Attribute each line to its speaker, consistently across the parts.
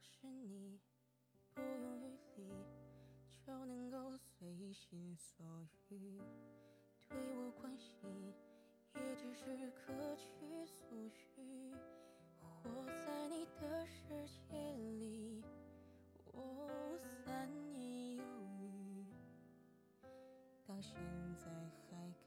Speaker 1: 是你，不用余力就能够随心所欲，对我关心也只是各取所需。活在你的世界里，我三年有余，到现在还。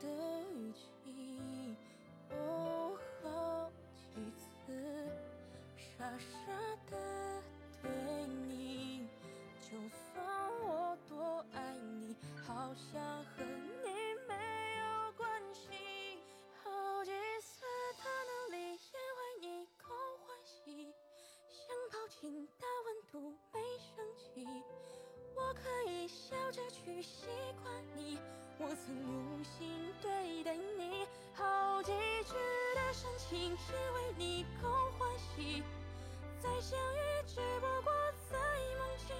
Speaker 1: 的语气。哦，好几次傻傻的对你，就算我多爱你，好像和你没有关系。好几次的努力也为你够欢喜，想抱紧的温度没生气。我可以笑着去习惯，我曾用心对待你，好几句的深情只为你空欢喜。再相遇只不过在梦境，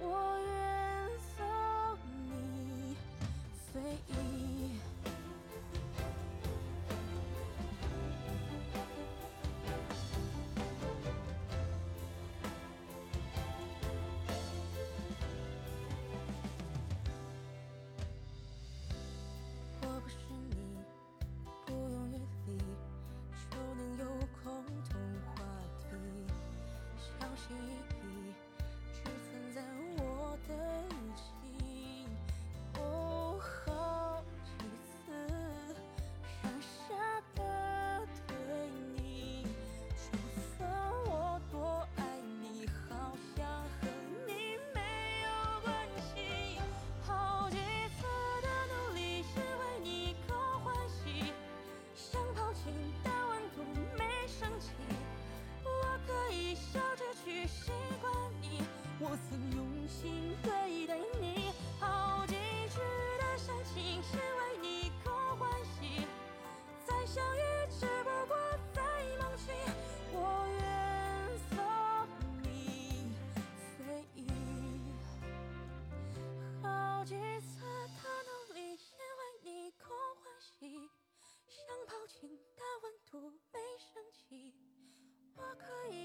Speaker 1: 我愿送你随意。心。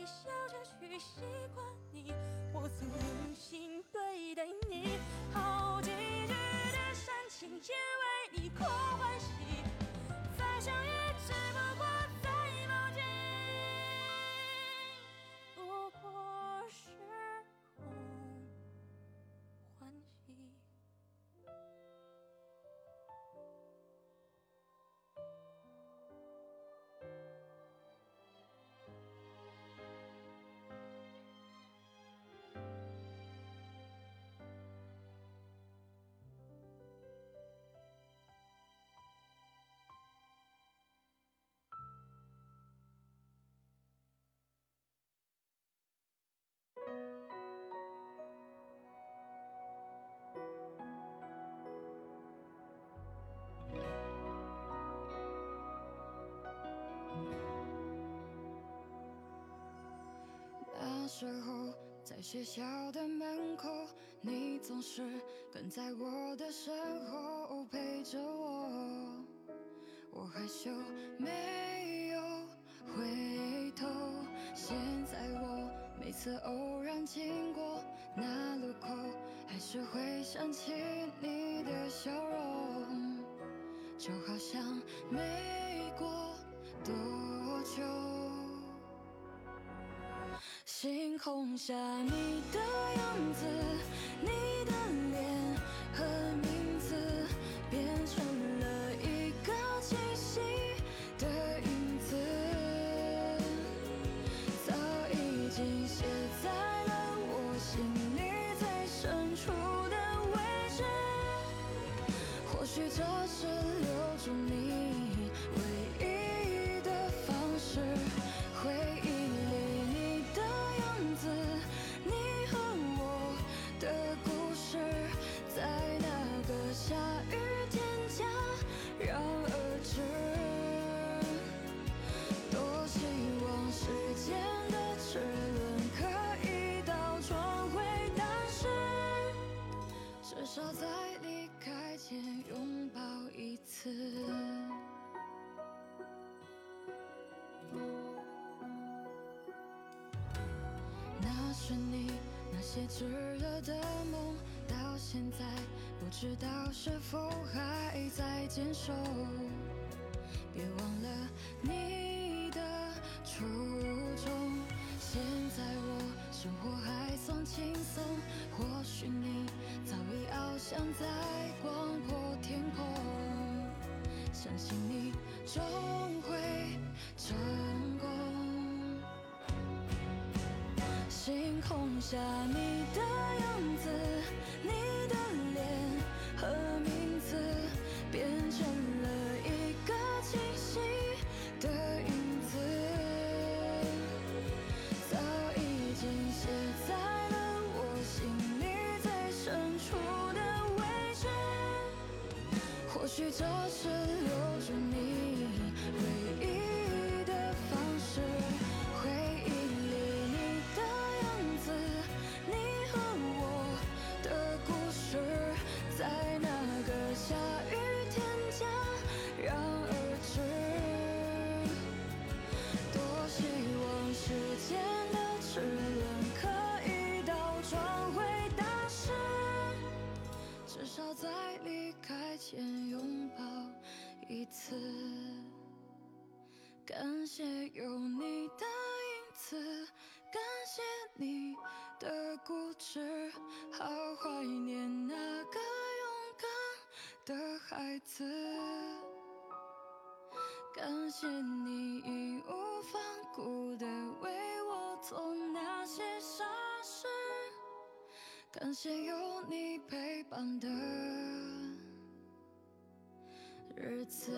Speaker 1: 笑着去习惯你，我曾用心
Speaker 2: 时候在学校的门口，你总是跟在我的身后陪着我。我害羞没有回头，现在我每次偶然经过那路口，还是会想起你的笑容，就好像没过多久。星空下你的样子，你的脸和名字变成了一个清晰的影子，早已经写在了我心里最深处的位置。或许这是些炙热的梦到现在不知道是否还在坚守。别忘了你的初衷现在我生活还算轻松或许你早已翱翔在广阔天空。相信你终会成星空下你的样子你的脸和名字变成了一个清晰的影子。早已经写在了我心里最深处的位置。或许这是在离开前拥抱一次，感谢有你的影子，感谢你的固执，好怀念那个勇敢的孩子，感谢你义无反顾的为我做那些伤。感谢有你陪伴的日子。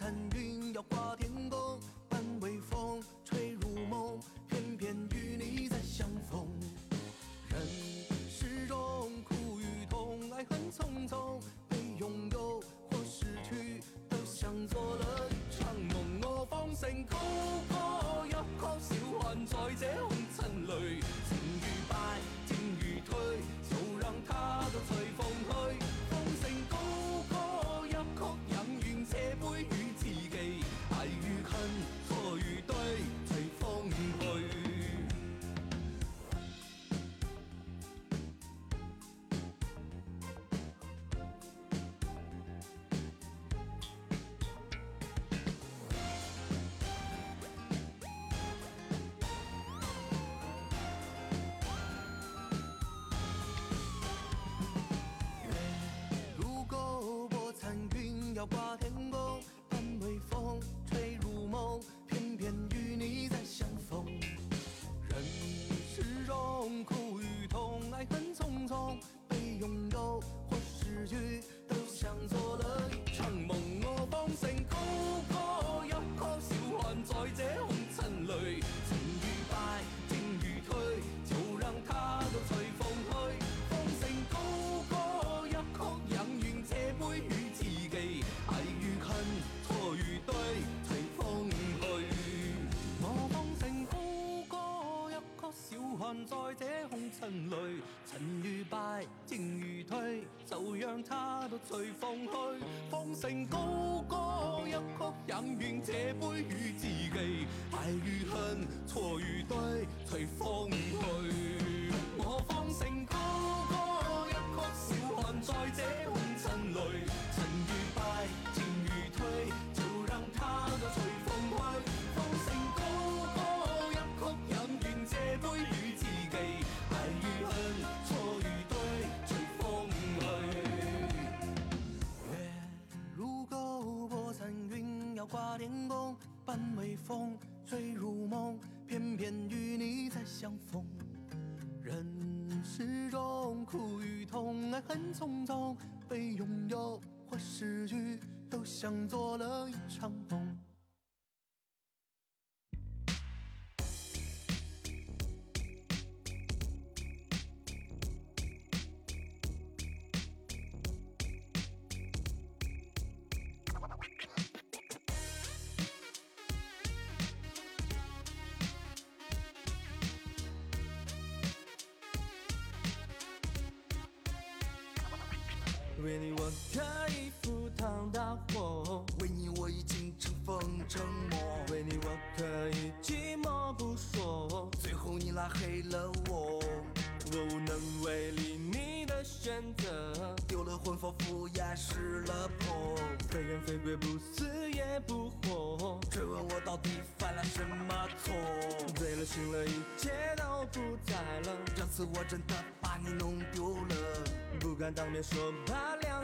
Speaker 3: 看云摇挂天随风匆匆，被拥有或失去，都像做了一场沉默，
Speaker 4: 为你我可以寂寞不说，
Speaker 3: 最后你拉黑了我，
Speaker 4: 我无能为力你的选择，
Speaker 3: 丢了魂仿佛也失了魄，
Speaker 4: 非人非鬼不死也不活，
Speaker 3: 追问我到底犯了什么错，
Speaker 4: 醉了醒了，一切都不在了，
Speaker 3: 这次我真的把你弄丢了。
Speaker 4: 不敢当面说，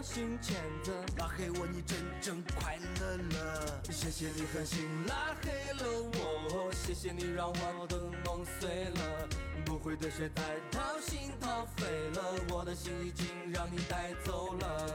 Speaker 4: 心牵着。
Speaker 3: 拉黑我，你真正快乐了。
Speaker 4: 谢谢你狠心拉黑了我，谢谢你让我的梦碎了。不会对谁太掏心掏肺了，我的心已经让你带走了。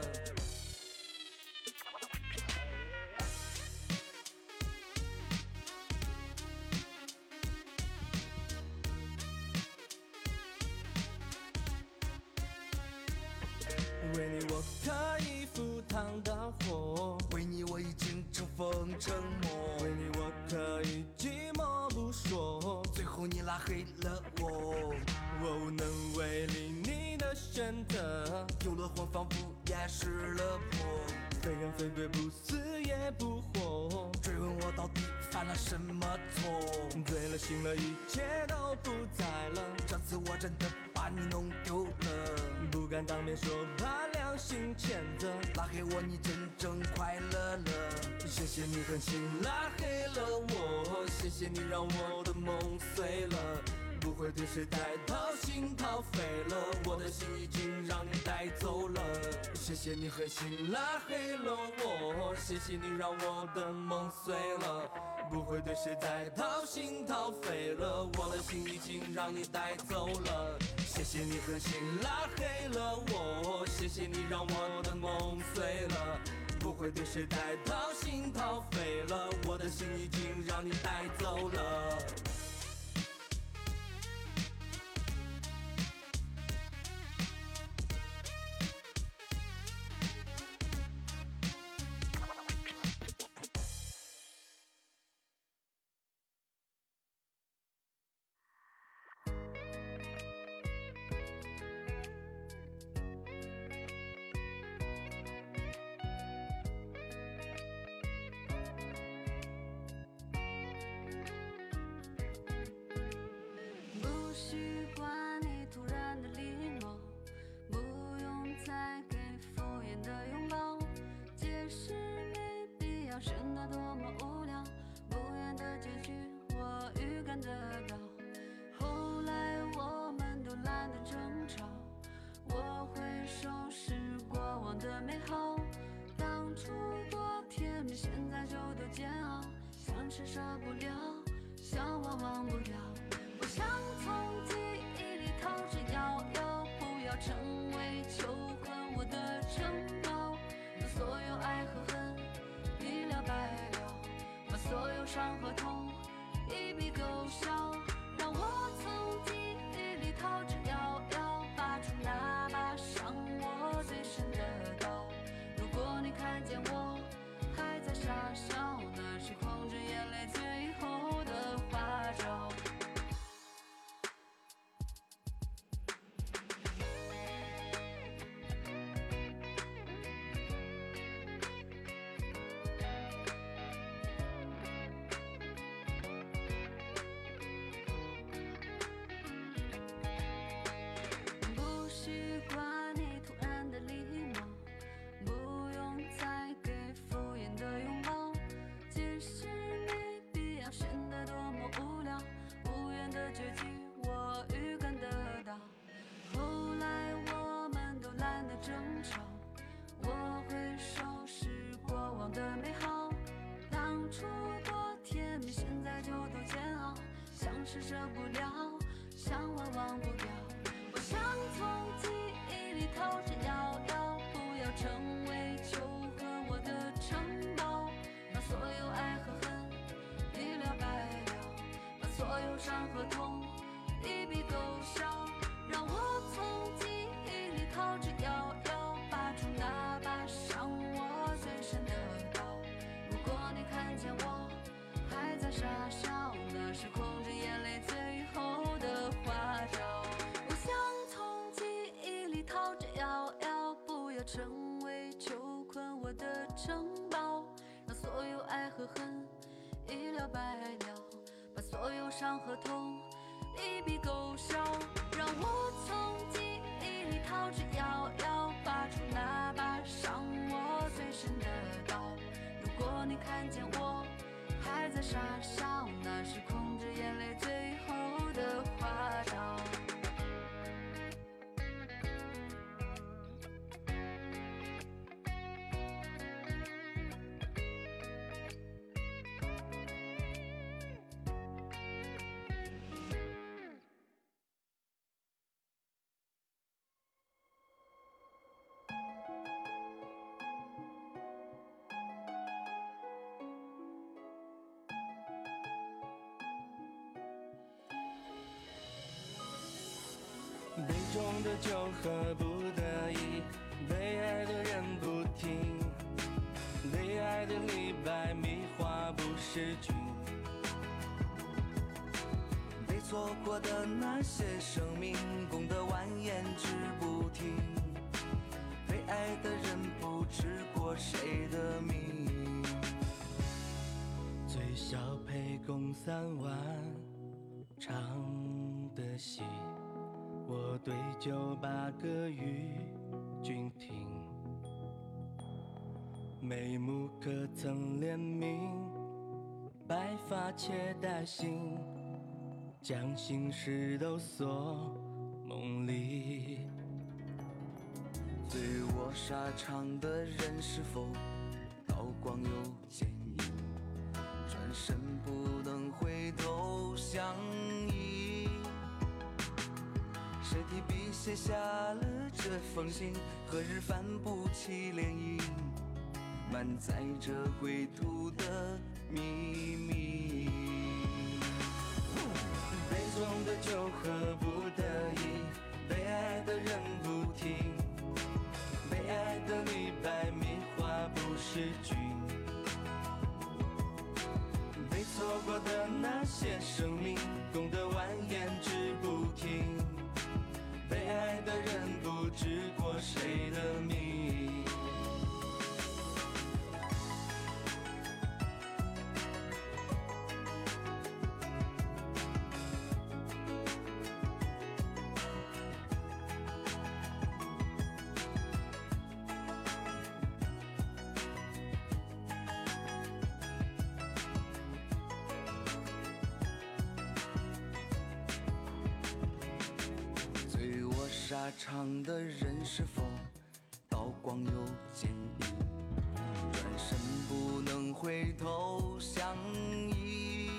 Speaker 4: 谢谢你让我的梦碎了。不会对谁再掏心掏肺了，我的心已经让你带走了。谢谢你狠心拉黑了我，谢谢你让我的梦碎了。不会对谁再掏心掏肺了，我的心已经让你带走了。
Speaker 5: 想争吵，我会收拾过往的美好，当初多甜蜜，现在就多煎熬，像是舍不了，生。的
Speaker 4: 酒喝不得已，被爱的人不听，被爱的李白迷花不识君。
Speaker 6: 被错过的那些生命，功德蜿蜒指不停。被爱的人不知过谁的命。
Speaker 4: 最小沛共三万，唱的戏，对酒把歌与君听。眉目可曾怜悯？白发且带杏，将心事都锁梦里。
Speaker 6: 醉卧沙场的人是否刀光又写下了这封信？何日翻不起涟漪？满载着归途的秘密。
Speaker 4: 杯中的酒喝不得已，被爱的人不听，被爱的李白迷话不识君。被错过的那些生命，功德蜿蜒之不停，爱的人不知过谁的命。
Speaker 6: 沙场的人是否刀光又剑影？转身不能回头相依。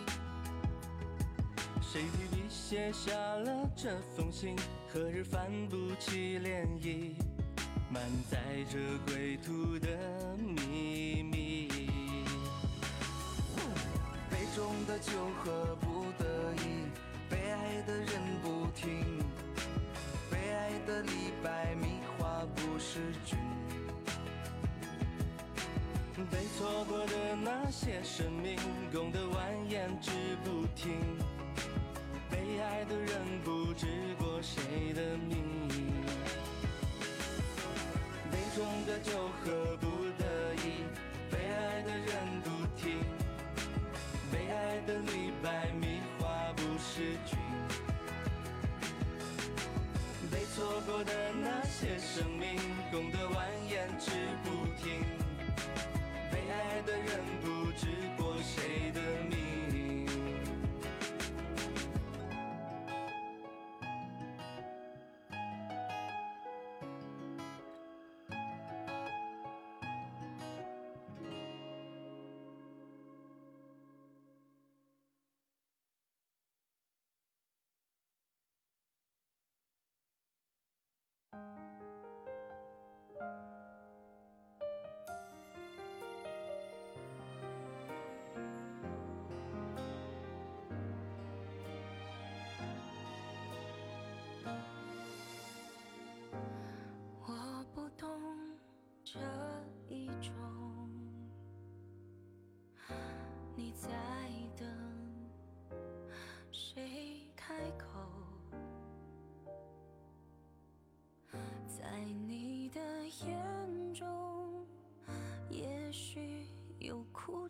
Speaker 4: 谁替你写下了这封信？何日翻不起涟漪？满载着归途的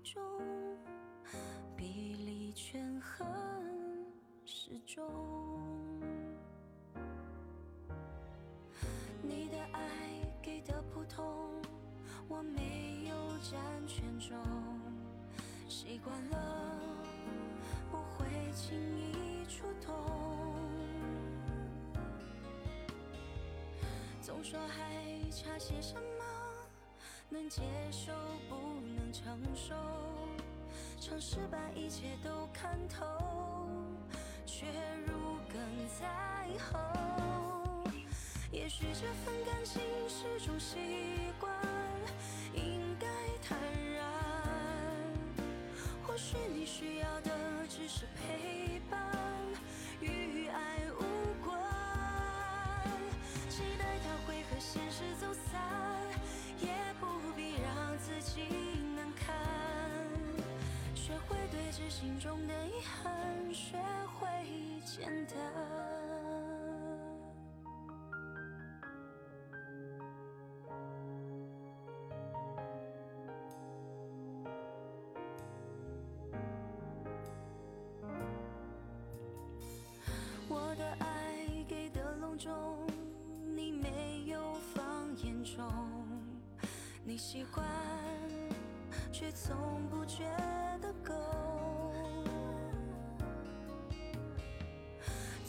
Speaker 6: 中，
Speaker 2: 比例权衡始终。你的爱给的普通，我没有占全中，习惯了不会轻易触动。总说还差些什么，能接受不承受，尝试把一切都看透，却如鲠在喉。也许这份感情是种习惯，应该坦然。或许你需要的只是陪会对峙心中的遗憾，学会简单。我的爱给的隆重，你没有放眼中。你习惯，却从不觉得够。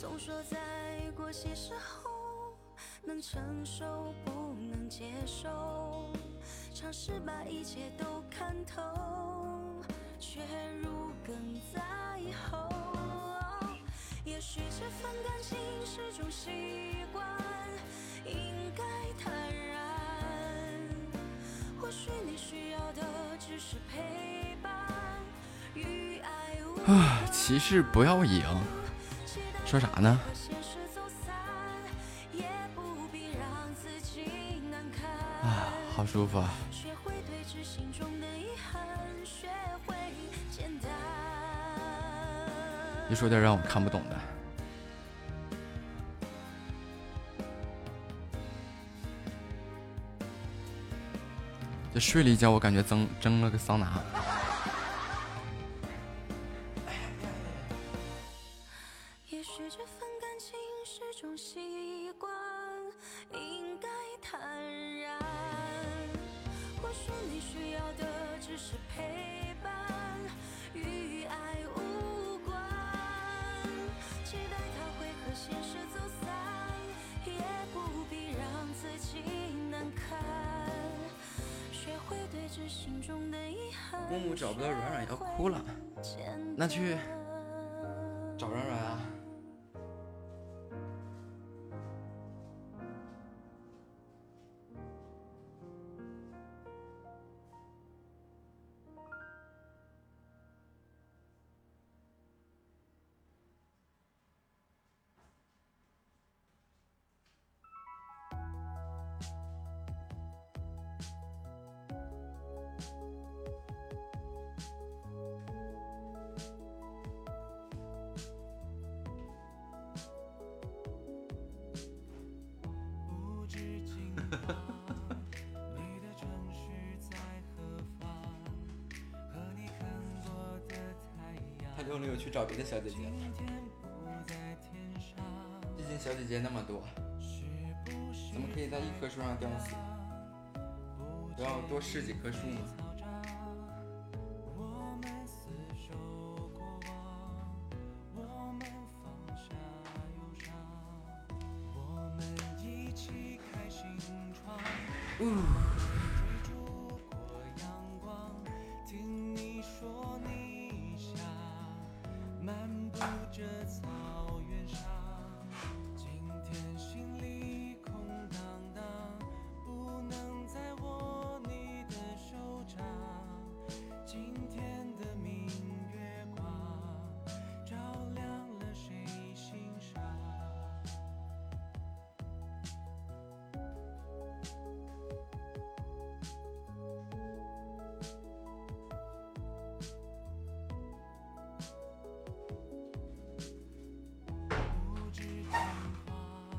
Speaker 2: 总说在过些时候，能承受不能接受，尝试把一切都看透，却如鲠在喉。也许这份感情是种习惯，应该坦然。或许你需要的只是陪伴，与爱无
Speaker 4: 啊，骑士不要赢，说啥呢？
Speaker 2: 和现实走散，也不必让自己难堪。
Speaker 4: 啊，好舒服啊！
Speaker 2: 学会对中的遗憾，学会简单。
Speaker 4: 一说点让我看不懂的。这睡了一觉，我感觉蒸蒸了个桑拿。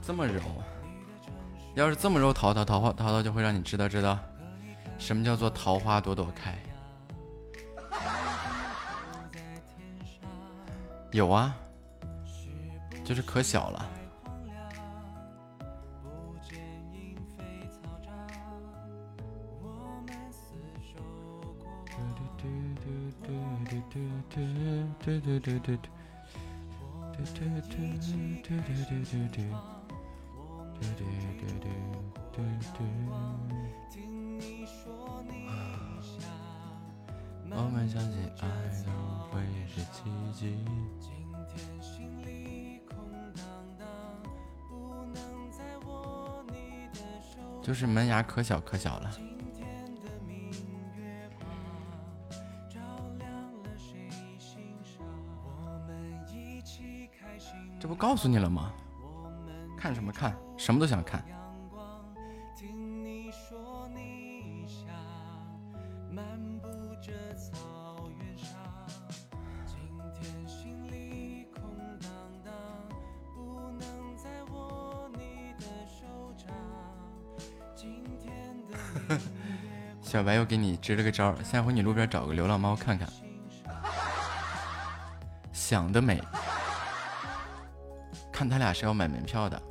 Speaker 2: 这
Speaker 4: 么柔，要是这么柔，桃桃桃花桃桃就会让你知道知道，什么叫做桃花朵朵开。
Speaker 7: 有啊，就是可小了。我们相信爱都会是奇迹。就是门牙可小可小了。这不告诉你了吗？看什么看？什么都想看。小白又给你支了个招，下回你路边找个流浪猫看看。想得美！看他俩是要买门票的。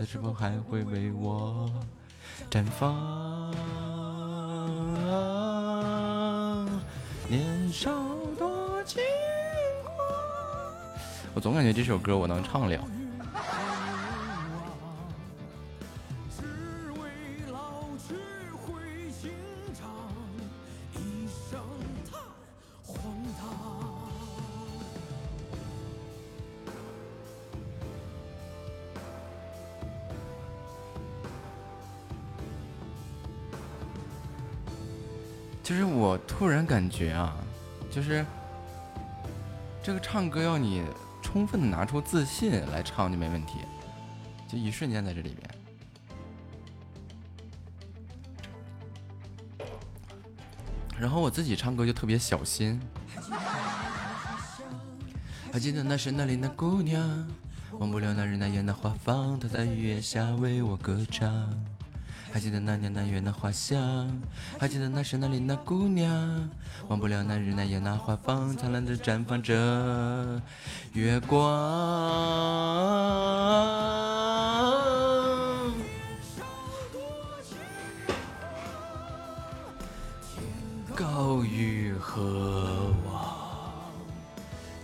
Speaker 7: 花房，她是否还会为我绽放？年少多轻狂。我总感觉这首歌我能唱了。觉啊，就是这个唱歌要你充分的拿出自信来唱就没问题，就一瞬间在这里边。然后我自己唱歌就特别小心。还记得那是那里那姑娘，忘不了那日那夜那花房，她在雨夜下为我歌唱。还记得那年那月那花香，还记得那时那里那姑娘，忘不了那日那夜那花房，灿烂的绽放着月光。高于何望？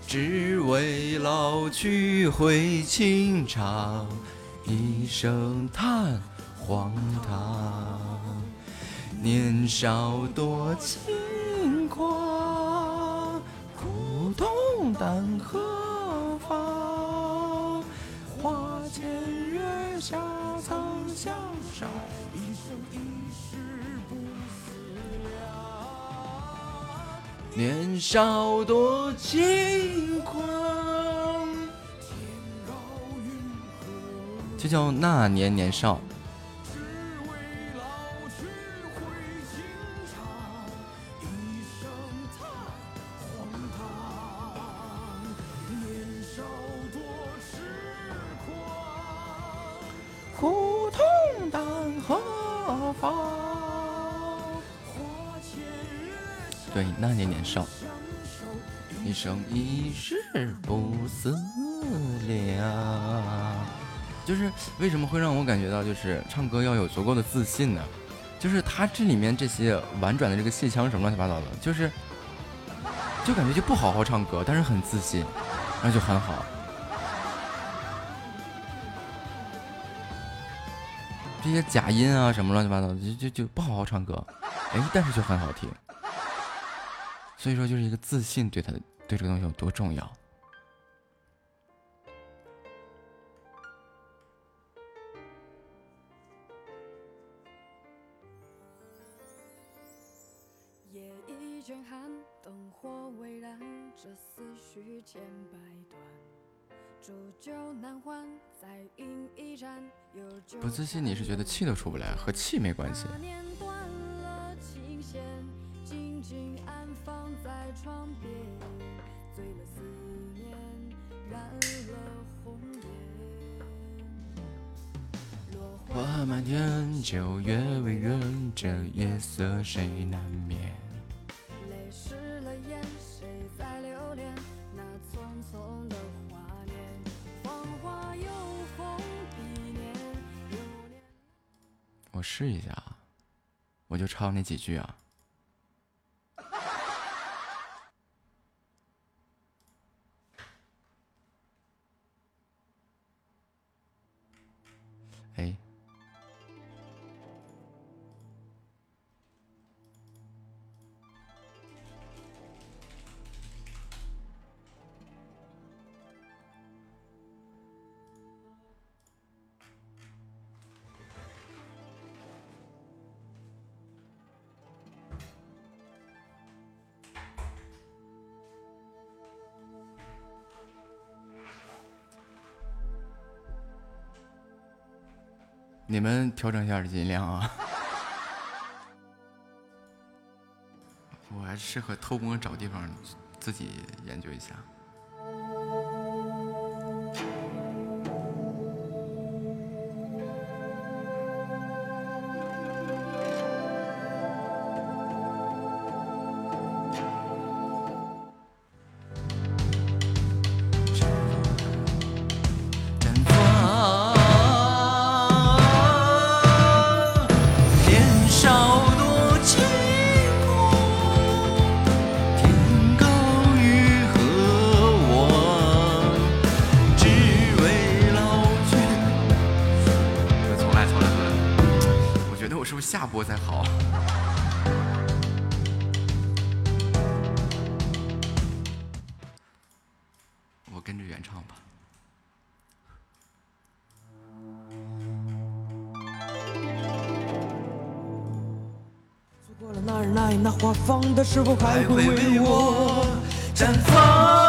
Speaker 7: 只为老去会情长，一声叹。荒唐，年少多轻狂，苦痛但何妨？花前月下曾相守，一生一世不思量。年少多轻狂，就叫那年年少。那年年少，一生一世不思量。就是为什么会让我感觉到，就是唱歌要有足够的自信呢？就是他这里面这些婉转的这个戏腔什么乱七八糟的，就是就感觉就不好好唱歌，但是很自信，那就很好。这些假音啊什么乱七八糟的，就就就不好好唱歌，哎，但是就很好听。所以说，就是一个自信对他的对这个东西有多重要。
Speaker 8: 夜已渐寒，灯火微燃，这思绪千百段。煮酒难欢，再饮一盏。
Speaker 7: 不自信，你是觉得气都出不来，和气没关系。
Speaker 8: 静静安放在窗边，醉了思念，染了红。
Speaker 7: 花满天，九月未圆，这夜色谁难？我试一下啊，我就抄那几句啊。你们调整一下音量啊！我还适合偷摸找地方自己研究一下。是
Speaker 9: 否，还会为我绽放。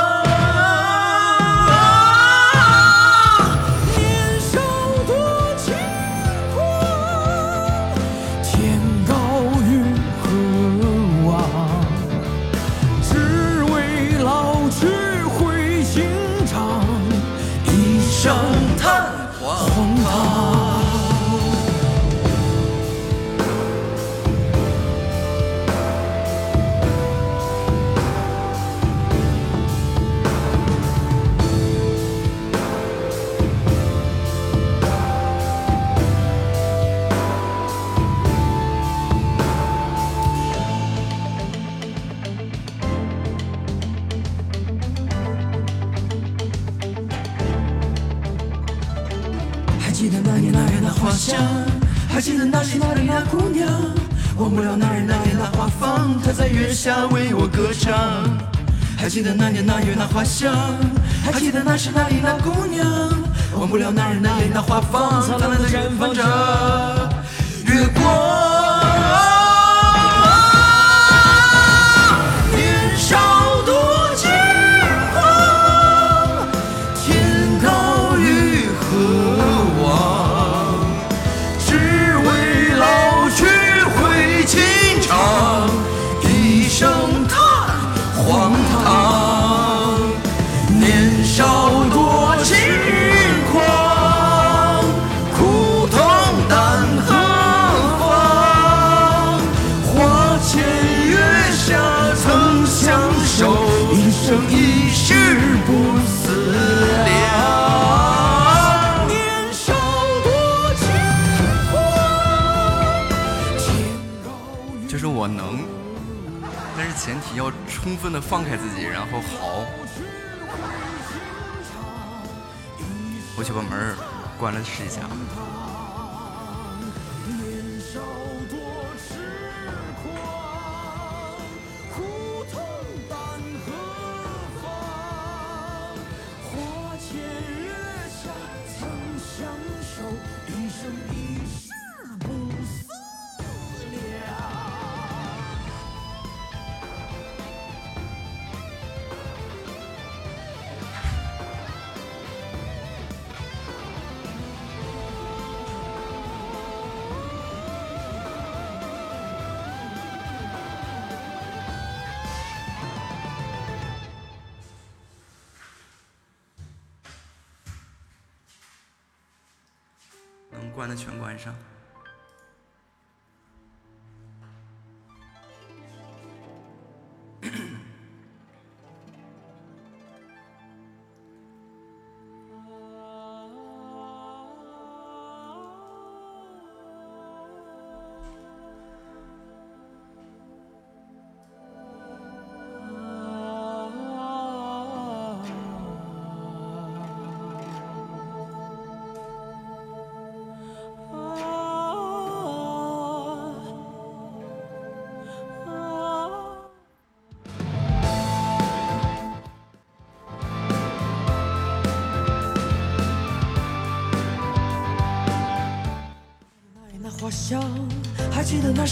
Speaker 9: 下为我歌唱。还记得那年那月那花香，还记得那时那里那姑娘，忘不了那日那夜那花房，灿烂的绽放着月光。充分的放开自己，然后嚎。我去把门关了试一下。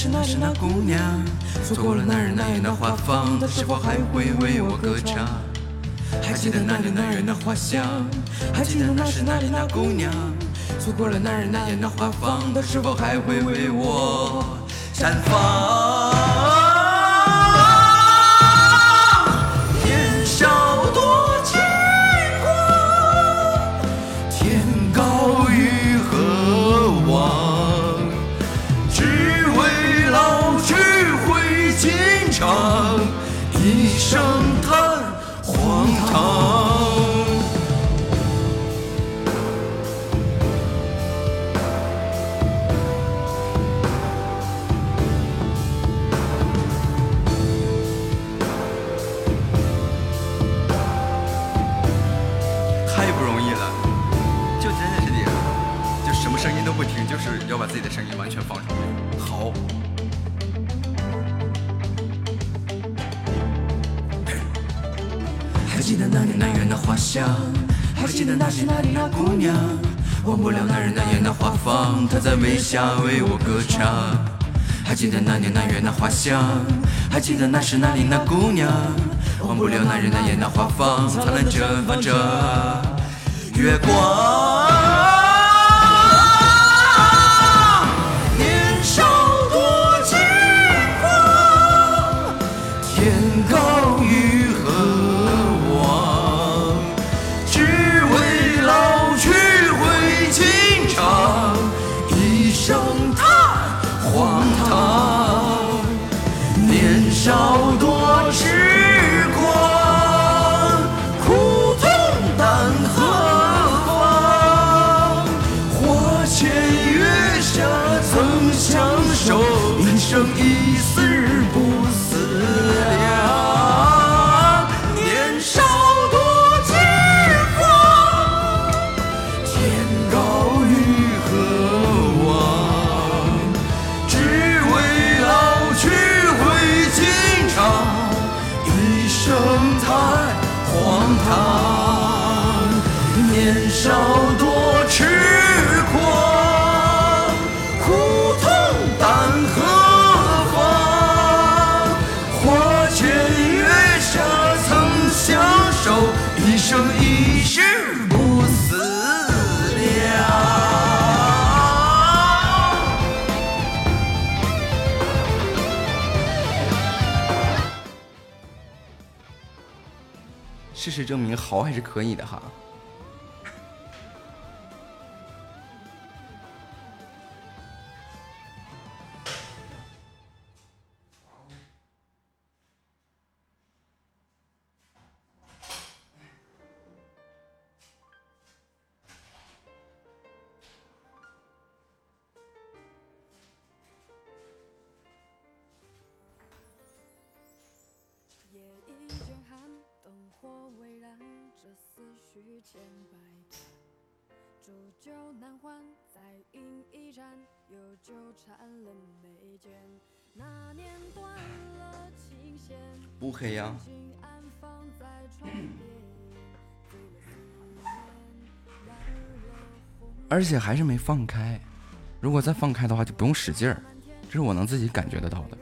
Speaker 7: 记得那是那时那姑娘，错过了那日那夜那花房，她是否还会为我歌唱？还记得那年那月那花香，还记得那时那里那姑娘，错过了那日那夜那花房，她是否还会为我绽放？
Speaker 9: 起
Speaker 7: 那里那姑娘，忘不了那日那夜那花房，她在微笑
Speaker 9: 为我歌唱。还记得那年那月那花香，还记得那时那里那姑娘，忘不了那日那夜那花房，灿烂绽放着月光。证明，好还是可以的哈。
Speaker 2: 这思绪千百转。煮酒难欢，再饮一盏，又纠缠了眉间。那年断了琴弦，
Speaker 7: 不黑呀、而且还是没放开。如果再放开的话，就不用使劲儿，这是我能自己感觉得到的。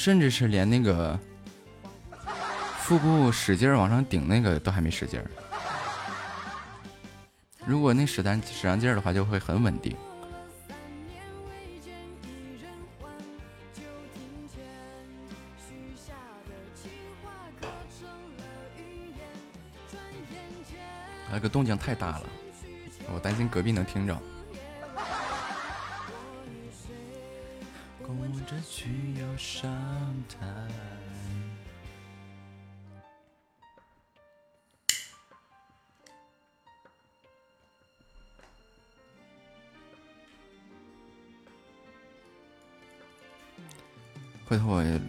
Speaker 7: 甚至是连那个腹部使劲往上顶那个都还没使劲儿。如果那使单使上劲儿的话，就会很稳定。那个动静太大了，我担心隔壁能听着。台。回头我也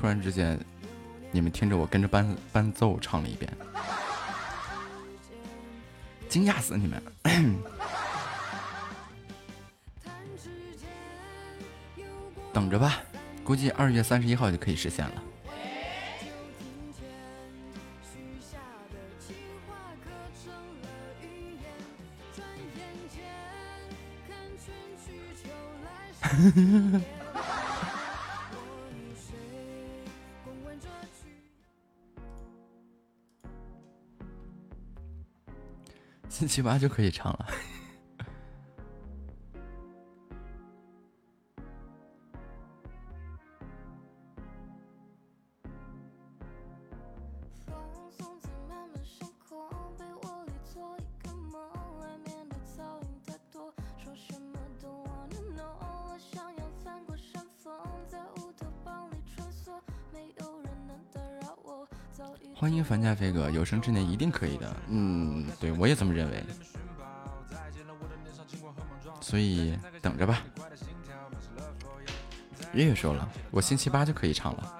Speaker 7: 突然之间，你们听着我跟着伴伴奏唱了一遍，惊讶死你们！等着吧，估计二月三十一号就可以实现了。七八就可以唱了。生之年一定可以的。嗯，对我也这么认为。所以等着吧。月月说了，我星期八就可以唱了。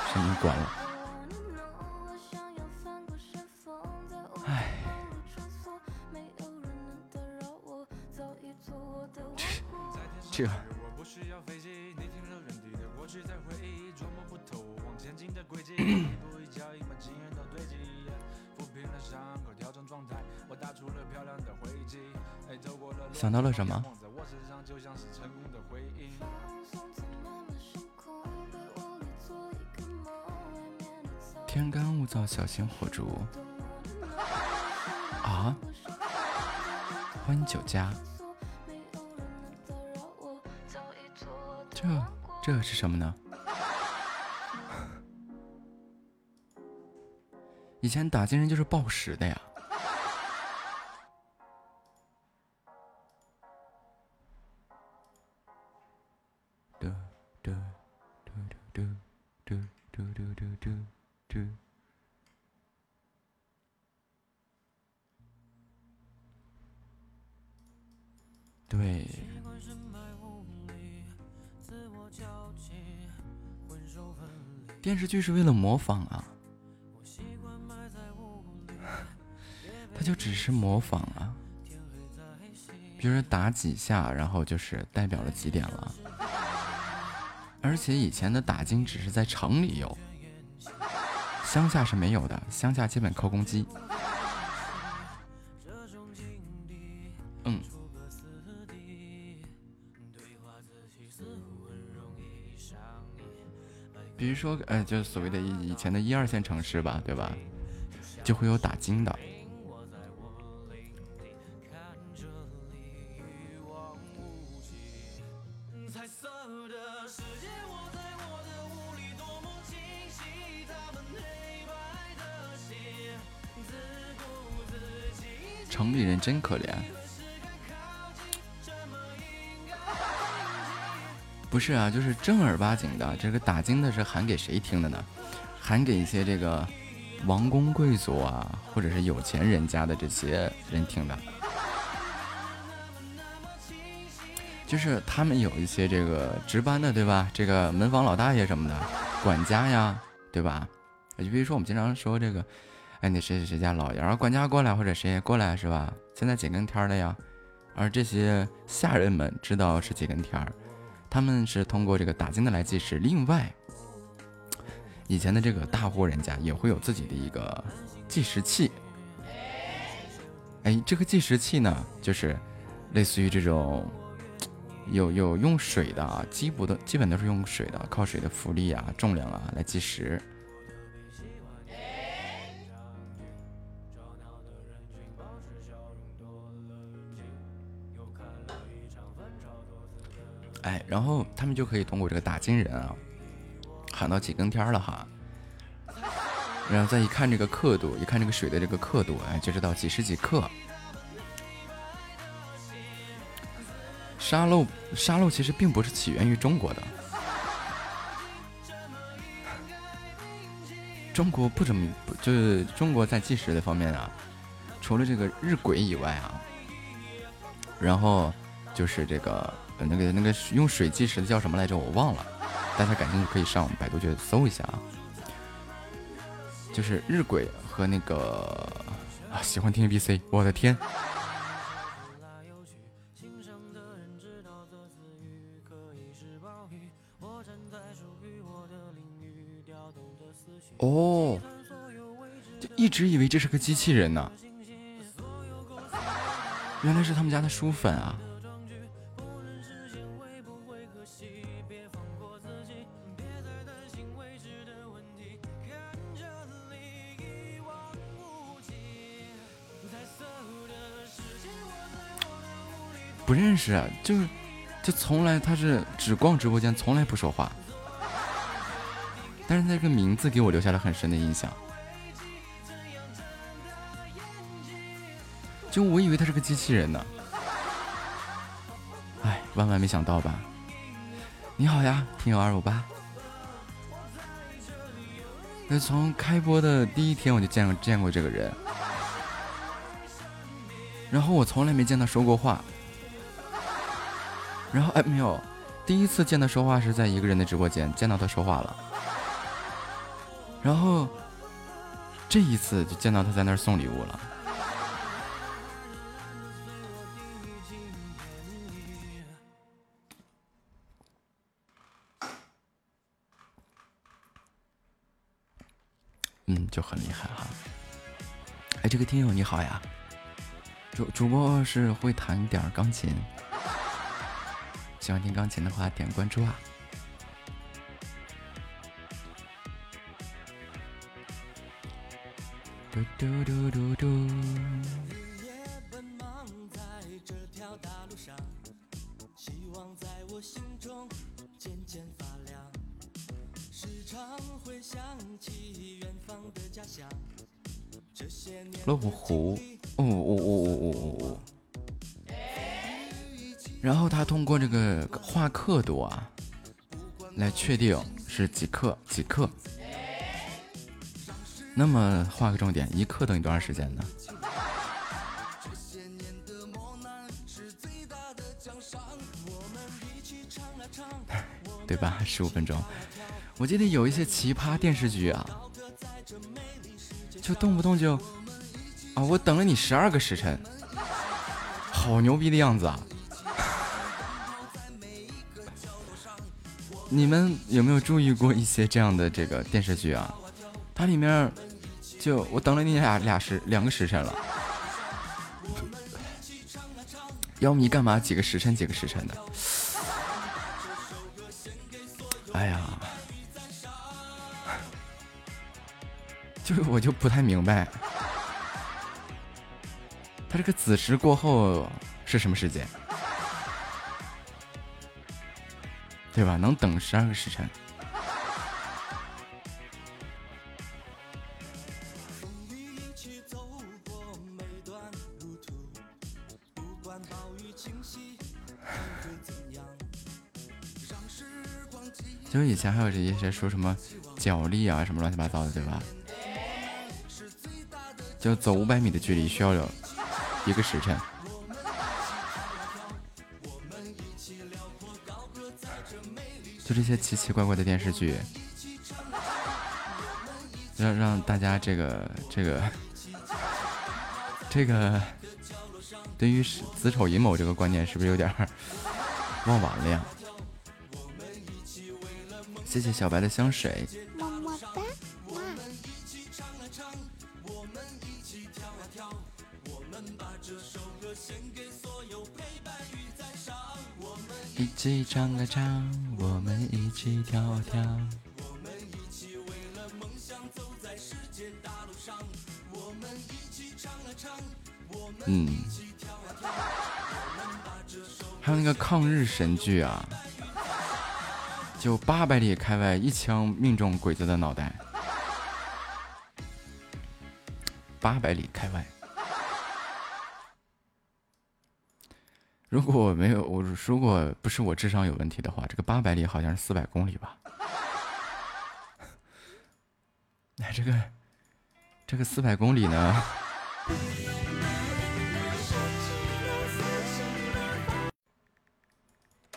Speaker 7: 声音关了。
Speaker 1: 我 想
Speaker 7: 到了什么？小心火烛。啊！欢迎酒家，这。这是什么呢？以前打金人就是暴食的呀。电视剧是为了模仿啊，他就只是模仿啊，比如说打几下，然后就是代表了几点了，而且以前的打金只是在城里有，乡下是没有的，乡下基本靠公鸡。说，呃，就是所谓的以以前的一二线城市吧，对吧？就会有打金的。城里人真可怜。不是啊，就是正儿八经的，这个打金的是喊给谁听的呢？喊给一些这个王公贵族啊，或者是有钱人家的这些人听的。就是他们有一些这个值班的，对吧？这个门房老大爷什么的，管家呀，对吧？就比如说我们经常说这个，哎，那谁谁谁家老爷，然后管家过来或者谁过来是吧？现在几根天了呀？而这些下人们知道是几根天儿。他们是通过这个打金的来计时，另外，以前的这个大户人家也会有自己的一个计时器。哎，这个计时器呢，就是类似于这种有有用水的啊，基本的基本都是用水的，靠水的浮力啊、重量啊来计时。哎，然后他们就可以通过这个打金人啊，喊到几更天了哈，然后再一看这个刻度，一看这个水的这个刻度，哎，就知道几时几刻。沙漏，沙漏其实并不是起源于中国的，中国不怎么，就是中国在计时的方面啊，除了这个日晷以外啊，然后就是这个。那个那个用水计时的叫什么来着？我忘了，大家感兴趣可以上百度去搜一下啊。就是日晷和那个啊，喜欢听 A B C，我的天！哦，就一直以为这是个机器人呢，原来是他们家的书粉啊。不认识，啊，就是，就从来他是只逛直播间，从来不说话。但是那个名字给我留下了很深的印象。就我以为他是个机器人呢。哎，万万没想到吧？你好呀，听友二五八。那从开播的第一天我就见见过这个人，然后我从来没见他说过话。然后哎，没有，第一次见他说话是在一个人的直播间见到他说话了，然后这一次就见到他在那儿送礼物了。嗯，就很厉害哈。哎，这个听友你好呀，主主播是会弹点钢琴。喜欢听钢琴的话，点关注啊！嘟嘟嘟嘟嘟。日夜奔忙在这条大路上，希望在我心中渐渐发亮，时常会想起远方的家乡，乐芜湖，哦哦哦哦哦哦哦。然后他通过这个画刻度啊，来确定是几克几克。那么画个重点，一克等于多长时间呢？对吧？十五分钟。我记得有一些奇葩电视剧啊，就动不动就啊，我等了你十二个时辰，好牛逼的样子啊！你们有没有注意过一些这样的这个电视剧啊？它里面就我等了你俩俩时两个时辰了，要么你干嘛几个时辰几个时辰的？哎呀，就是我就不太明白，他这个子时过后是什么时间？对吧？能等十二个时辰。就以前还有这些说什么脚力啊，什么乱七八糟的，对吧？就走五百米的距离需要有一个时辰。就这些奇奇怪怪的电视剧，让让大家这个这个这个，对于子丑寅卯这个观念是不是有点忘完了呀？谢谢小白的香水。唱啊唱我们一起跳啊跳
Speaker 3: 我们一起为了梦想走在世界大路上我们一起
Speaker 7: 唱啊唱我们一起跳啊跳还有那个抗日神剧啊就八百里开外一枪命中鬼子的脑袋。八百里开外。如果我没有我，如果不是我智商有问题的话，这个八百里好像是四百公里吧？那这个这个四百公里呢？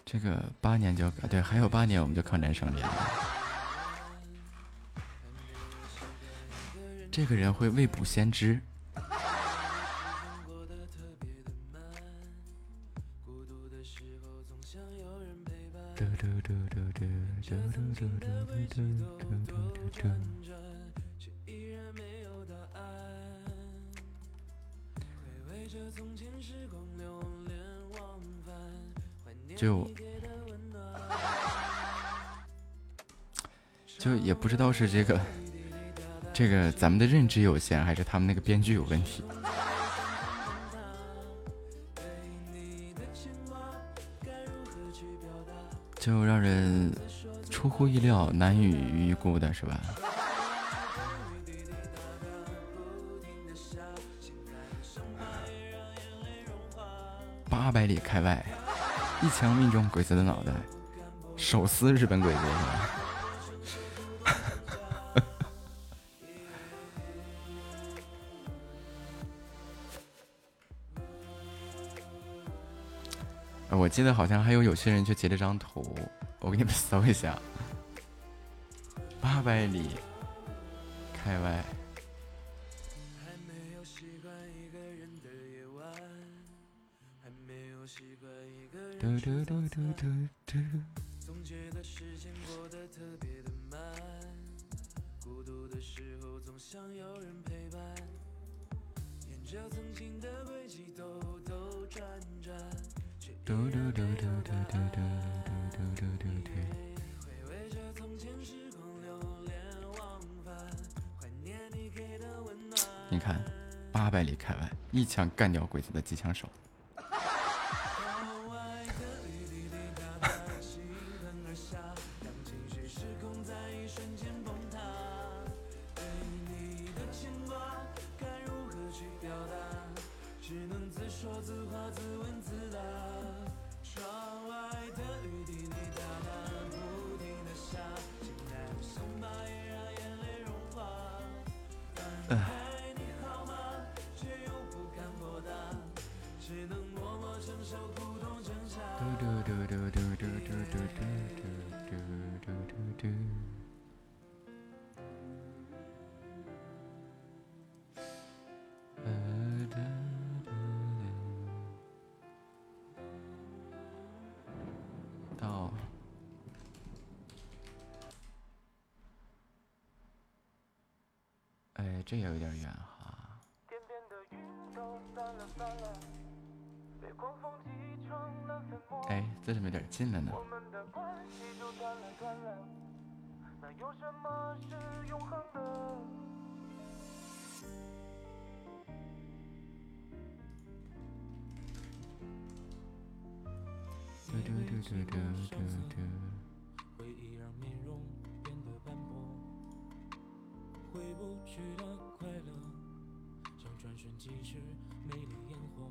Speaker 7: 这个八年就对，还有八年我们就靠男生练了。这个人会未卜先知。这个这个咱们的认知有限，还是他们那个编剧有问题，就让人出乎意料、难以预估的是吧？八百里开外。一枪命中鬼子的脑袋，手撕日本鬼子是吧？记得好像还有有些人去截了张图，我给你们搜一下，八百里开外。嘟嘟嘟嘟嘟嘟。想，干掉鬼子的机枪手。这也有点远哈。哎，这怎么有点近了呢？嘟嘟嘟嘟嘟嘟嘟。
Speaker 4: 去的快乐，像转瞬即逝美丽烟火。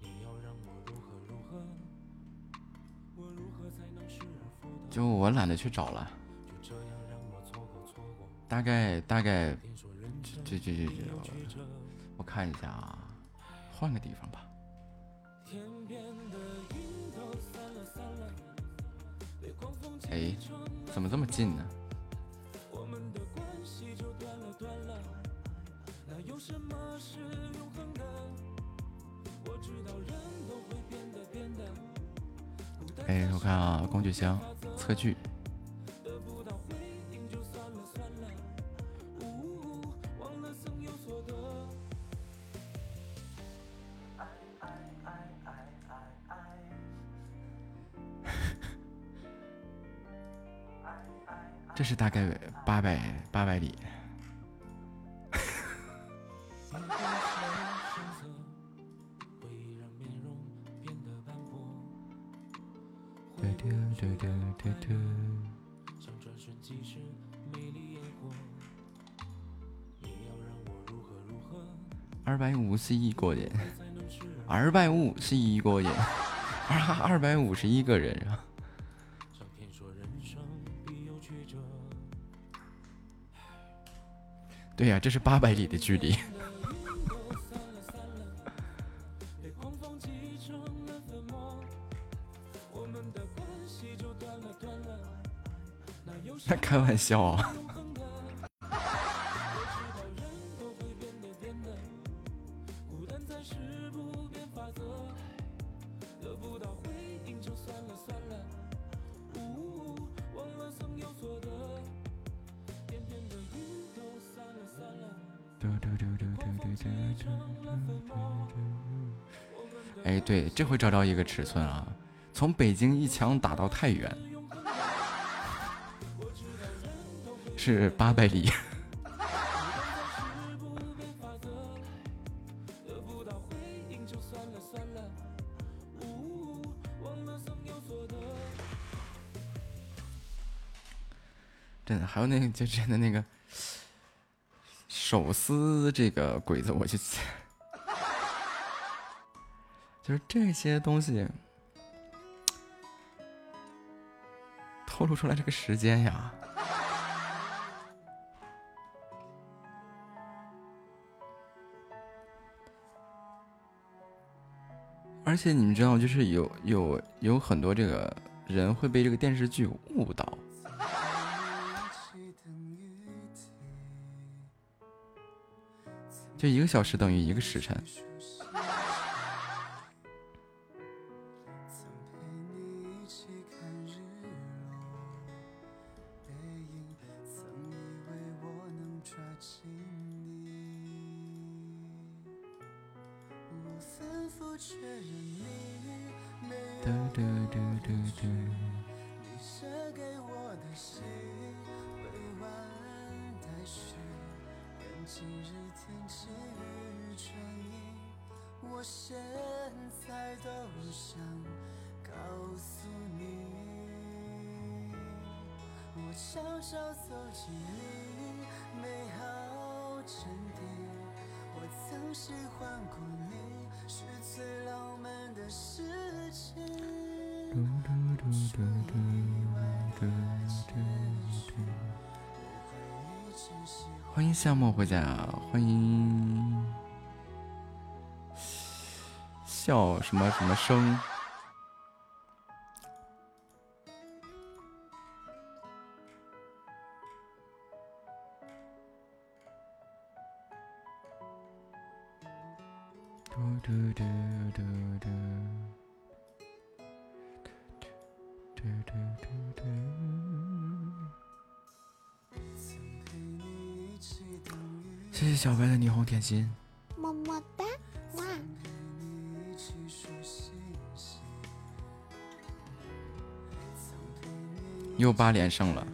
Speaker 4: 你要让我如何如何，我如何才能失而复得？
Speaker 7: 就我懒得去找了，
Speaker 4: 就这样让我错过错过。
Speaker 7: 大概大概，这这这这我看一下啊，换个地方吧。
Speaker 4: 天边的云都散了散了，被狂风
Speaker 7: 哎怎么这么近呢？哎，我看啊，工具箱，测距。这是大概八百八百里。是一国人，二百五十一国人，二二百五十一个人啊。对呀、这是八百里的距离。开玩笑啊！这回找着一个尺寸啊，从北京一枪打到太原，是八百里。真的，还有那个就真的那个手撕这个鬼子，我就就是这些东西透露出来这个时间呀。而且你们知道，就是有有有很多这个人会被这个电视剧误导。就一个小时等于一个时辰。声。谢谢小白的霓虹甜心。又八连胜了。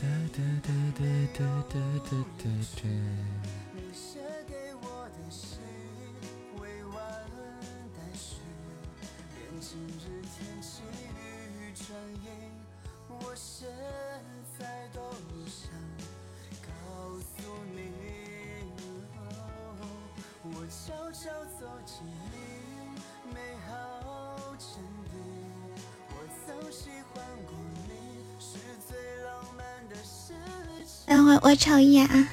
Speaker 7: 哒哒哒哒哒哒哒哒
Speaker 1: 等会儿我瞅一眼啊。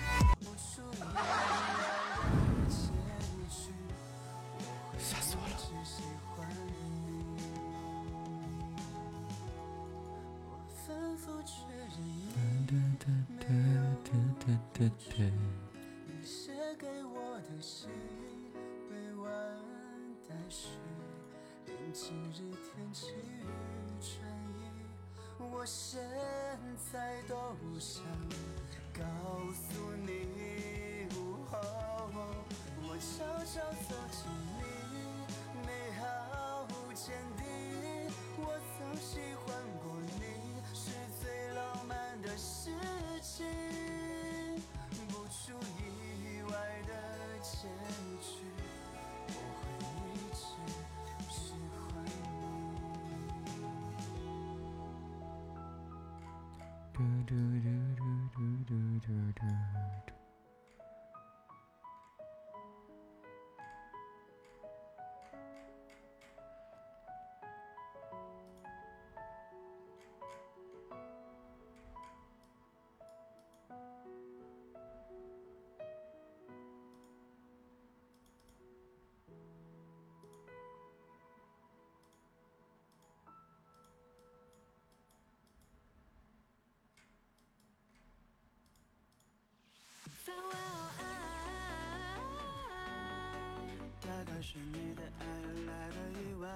Speaker 3: 大概是你的爱来的意外，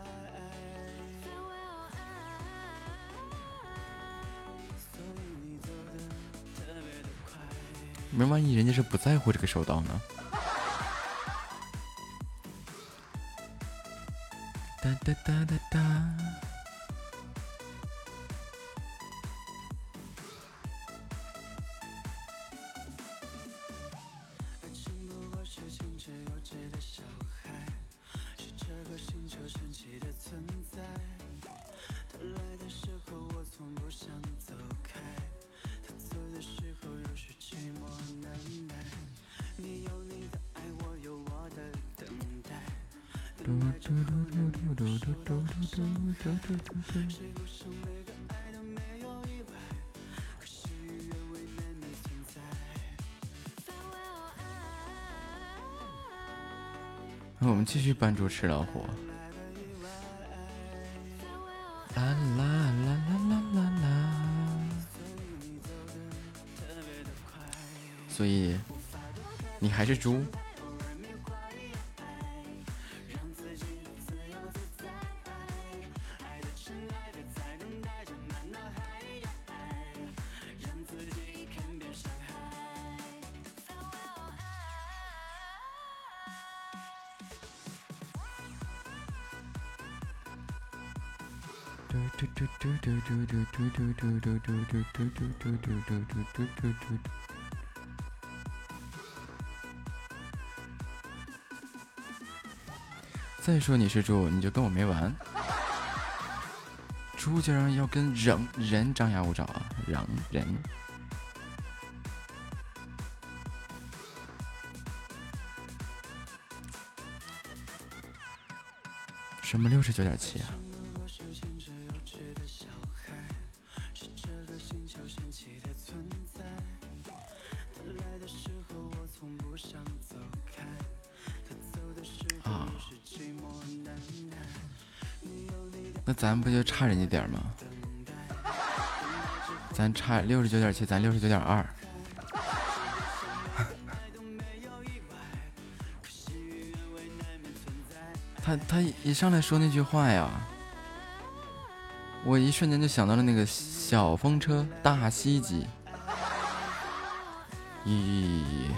Speaker 3: 所以你走的特别的快。
Speaker 7: 没万一人家是不在乎这个手刀呢？哒哒哒哒哒。扮猪吃老虎。啦啦啦啦啦啦啦。所以，你还是猪？再说你是猪，你就跟我没完。猪竟然要跟人人张牙舞爪啊！人人。
Speaker 8: 什么六十九点七啊？咱不就差人家点吗？咱差六十九点七，咱六十九点二。他他一上来说那句话呀，我一瞬间就想到了那个小风车大袭击。咦，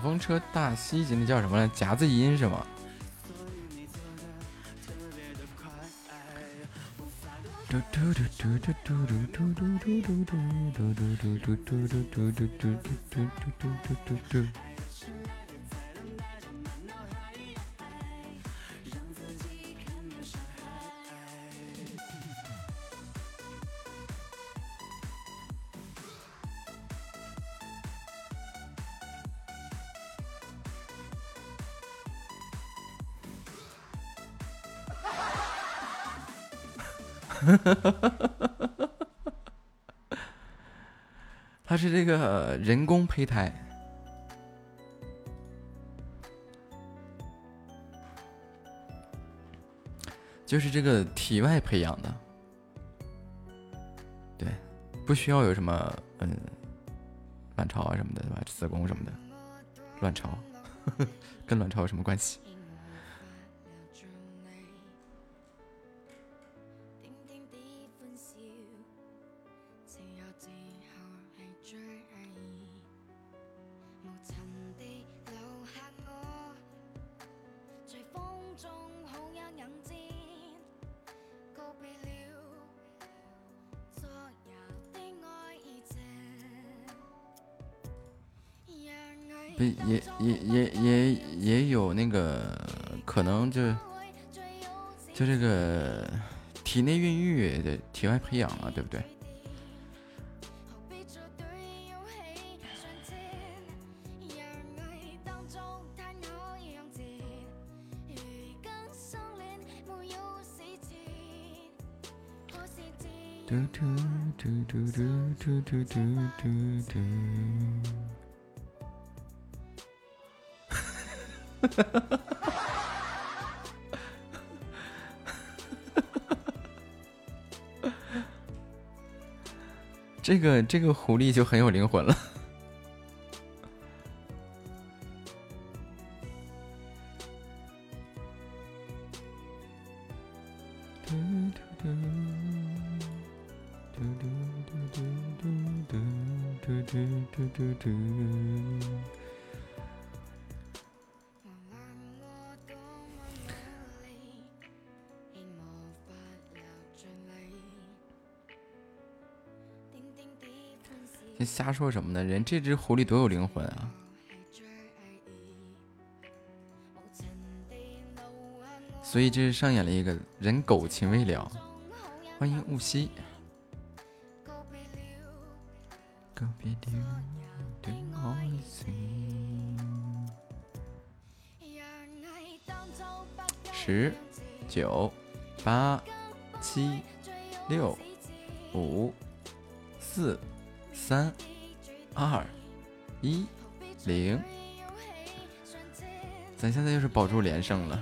Speaker 8: 风车大西级那叫什么来？夹子音是吗？它是这个人工胚胎，就是这个体外培养的，对，不需要有什么嗯卵巢啊什么的，对吧？子宫什么的，卵巢 跟卵巢有什么关系？就就这个体内孕育的体外培养啊，对不对？嘟嘟嘟嘟嘟嘟嘟嘟嘟。哈哈哈哈哈！这个这个狐狸就很有灵魂了。瞎说什么呢？人这只狐狸多有灵魂啊！所以这是上演了一个人狗情未了。欢迎雾溪。告别了的爱情。十、九、八、七、六、五、四、三、二、一、零。咱现在又是保住连胜了。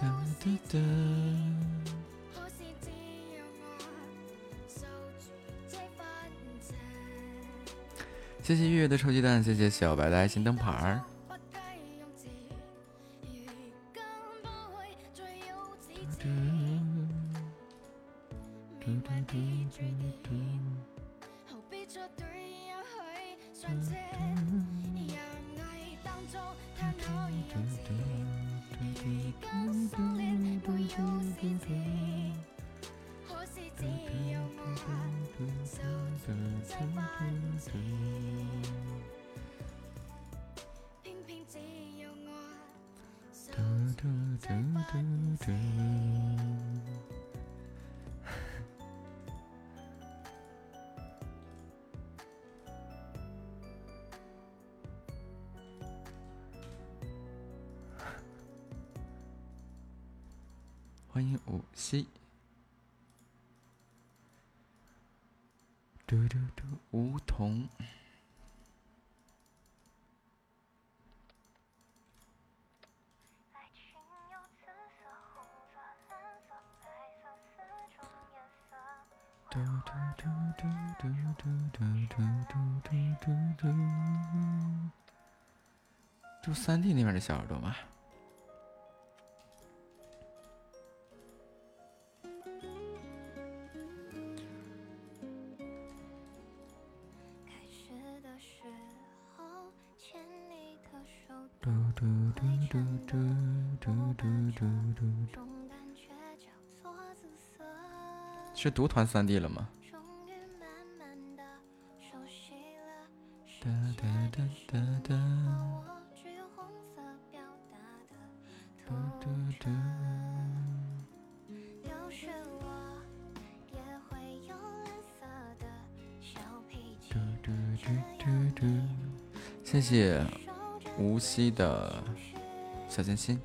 Speaker 8: 哒哒哒。谢谢月月的臭鸡蛋，谢谢小白的爱心灯牌儿。
Speaker 2: 温馨偏偏只有我独
Speaker 7: 自去温暖嘟嘟嘟嘟嘟，就三 D 那边的小耳朵吗？嘟嘟嘟嘟嘟嘟嘟嘟，是独团三 D 了吗？
Speaker 1: 的小
Speaker 7: 心心。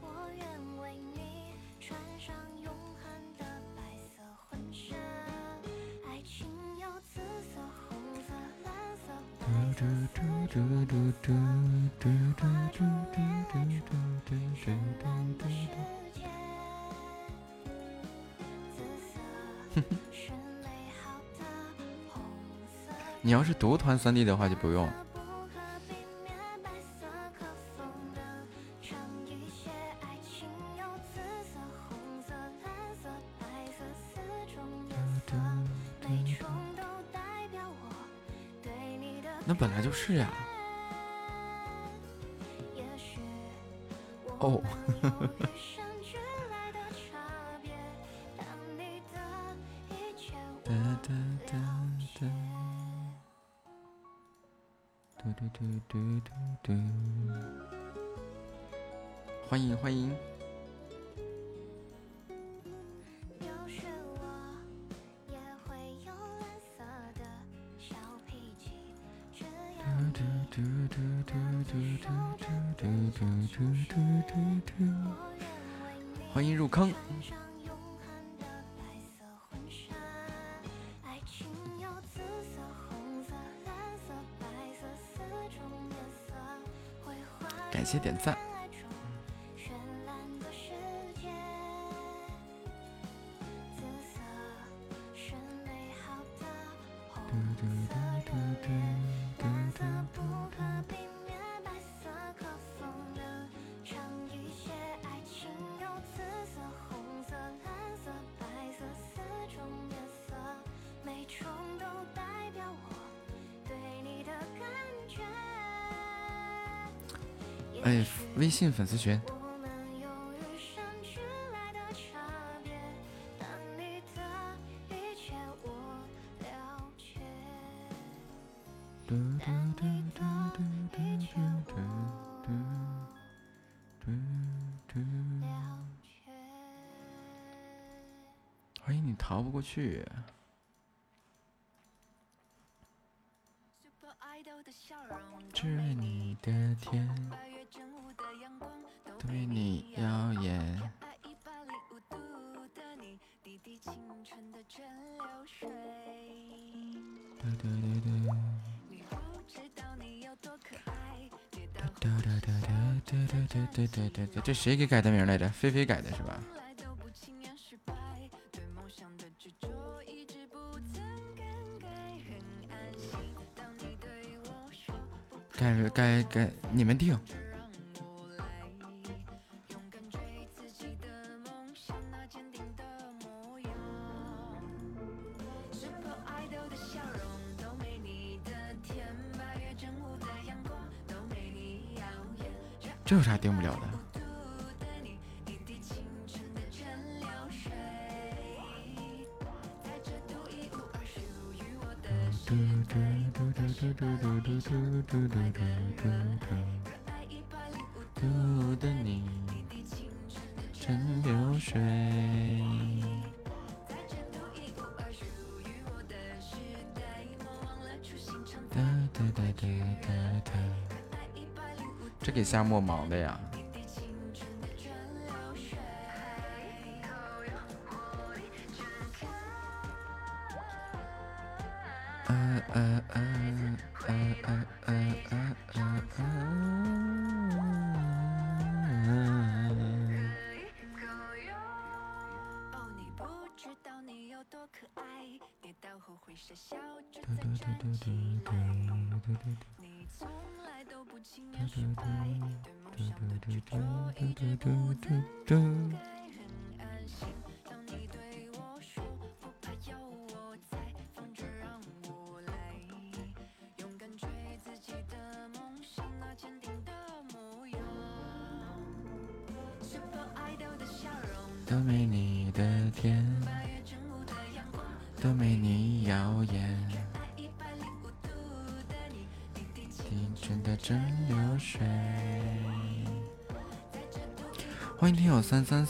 Speaker 1: 你
Speaker 7: 要是独团三 D 的话，就不用。进粉丝群。欢迎你，逃不过去。这谁给改的名来着？菲菲改的是吧？
Speaker 2: 该该该，你
Speaker 7: 们定。沙漠忙的呀。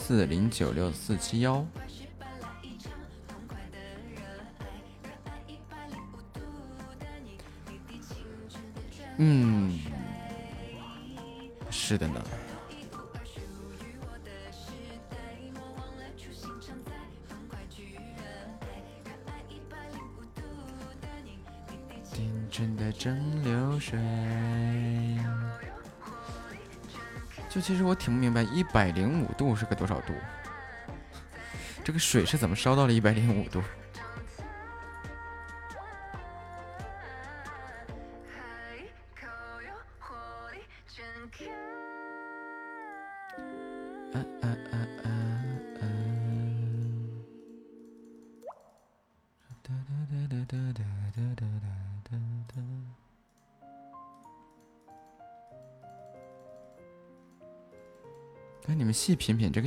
Speaker 7: 四零九六四七幺。
Speaker 10: 度。
Speaker 7: 这个水是怎么烧到了一百零五度？细品品这个。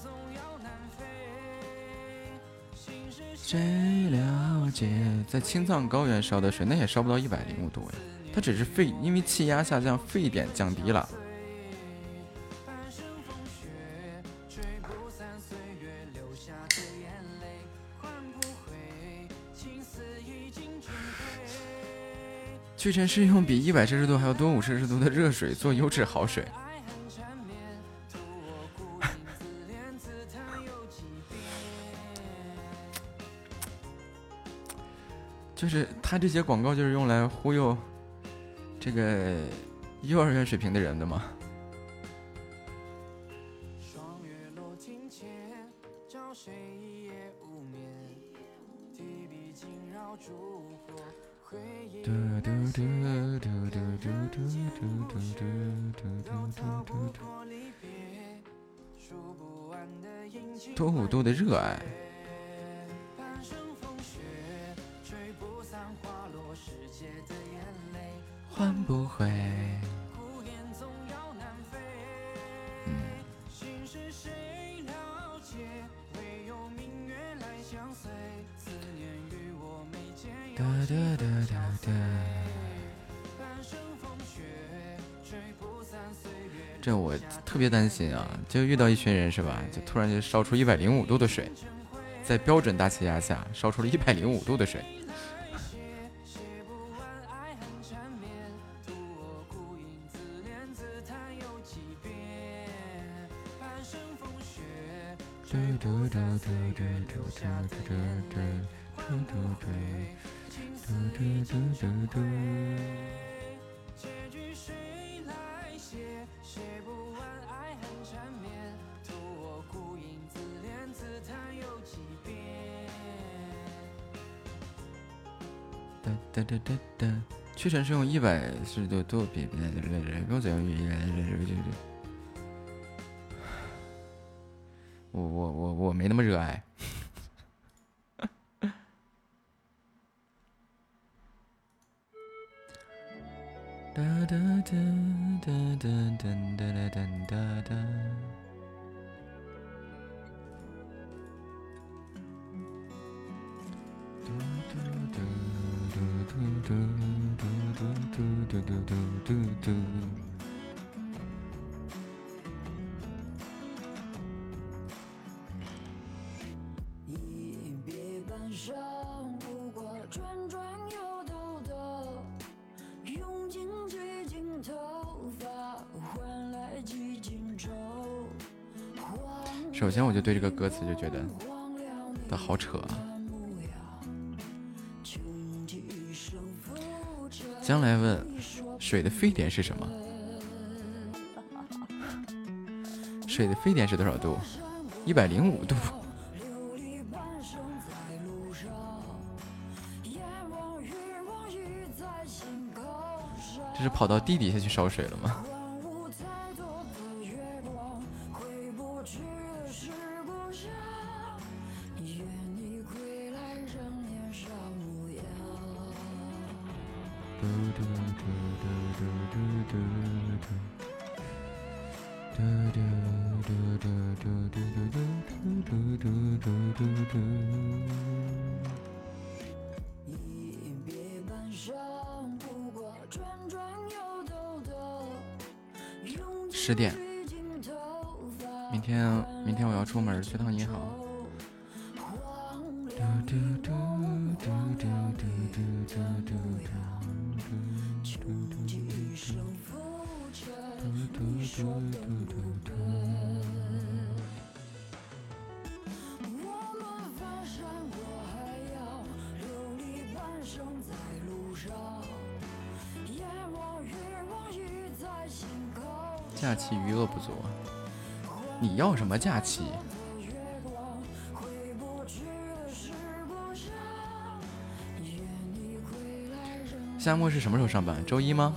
Speaker 4: 总要南飞
Speaker 7: 谁了解在青藏高原烧的水那也烧不到一百零五度它只是沸因为气压下降沸点降低了。
Speaker 4: 半生风雪吹不散岁月下的眼泪换不回已成灰
Speaker 7: 屈臣氏用比一百摄氏度还要多五摄氏度的热水做优质好水。就是他这些广告就是用来忽悠这个幼儿园水平的人的
Speaker 4: 吗别
Speaker 7: 担心啊，就遇到一群人是吧？就突然就烧出一百零五度的水，在标准大气压下烧出了一百零五度的水。一百是多多别别别别别，不用再用一百，我我我我没那么热爱。对这个歌词就觉得，的好扯啊！将来问水的沸点是什么？水的沸点是多少度？一百零五度。这是跑到地底下去烧水了吗？
Speaker 2: 一别半生，不过转转又兜兜，用
Speaker 7: 十点，
Speaker 2: 几经头发，
Speaker 7: 明天明天我要出门去趟银行。假期余额不足，你要什么假期？
Speaker 2: 月光回不去是故乡，愿你归来仍
Speaker 7: 夏末是什么时候上班？周一吗？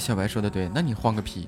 Speaker 7: 小白说的对，那你慌个屁！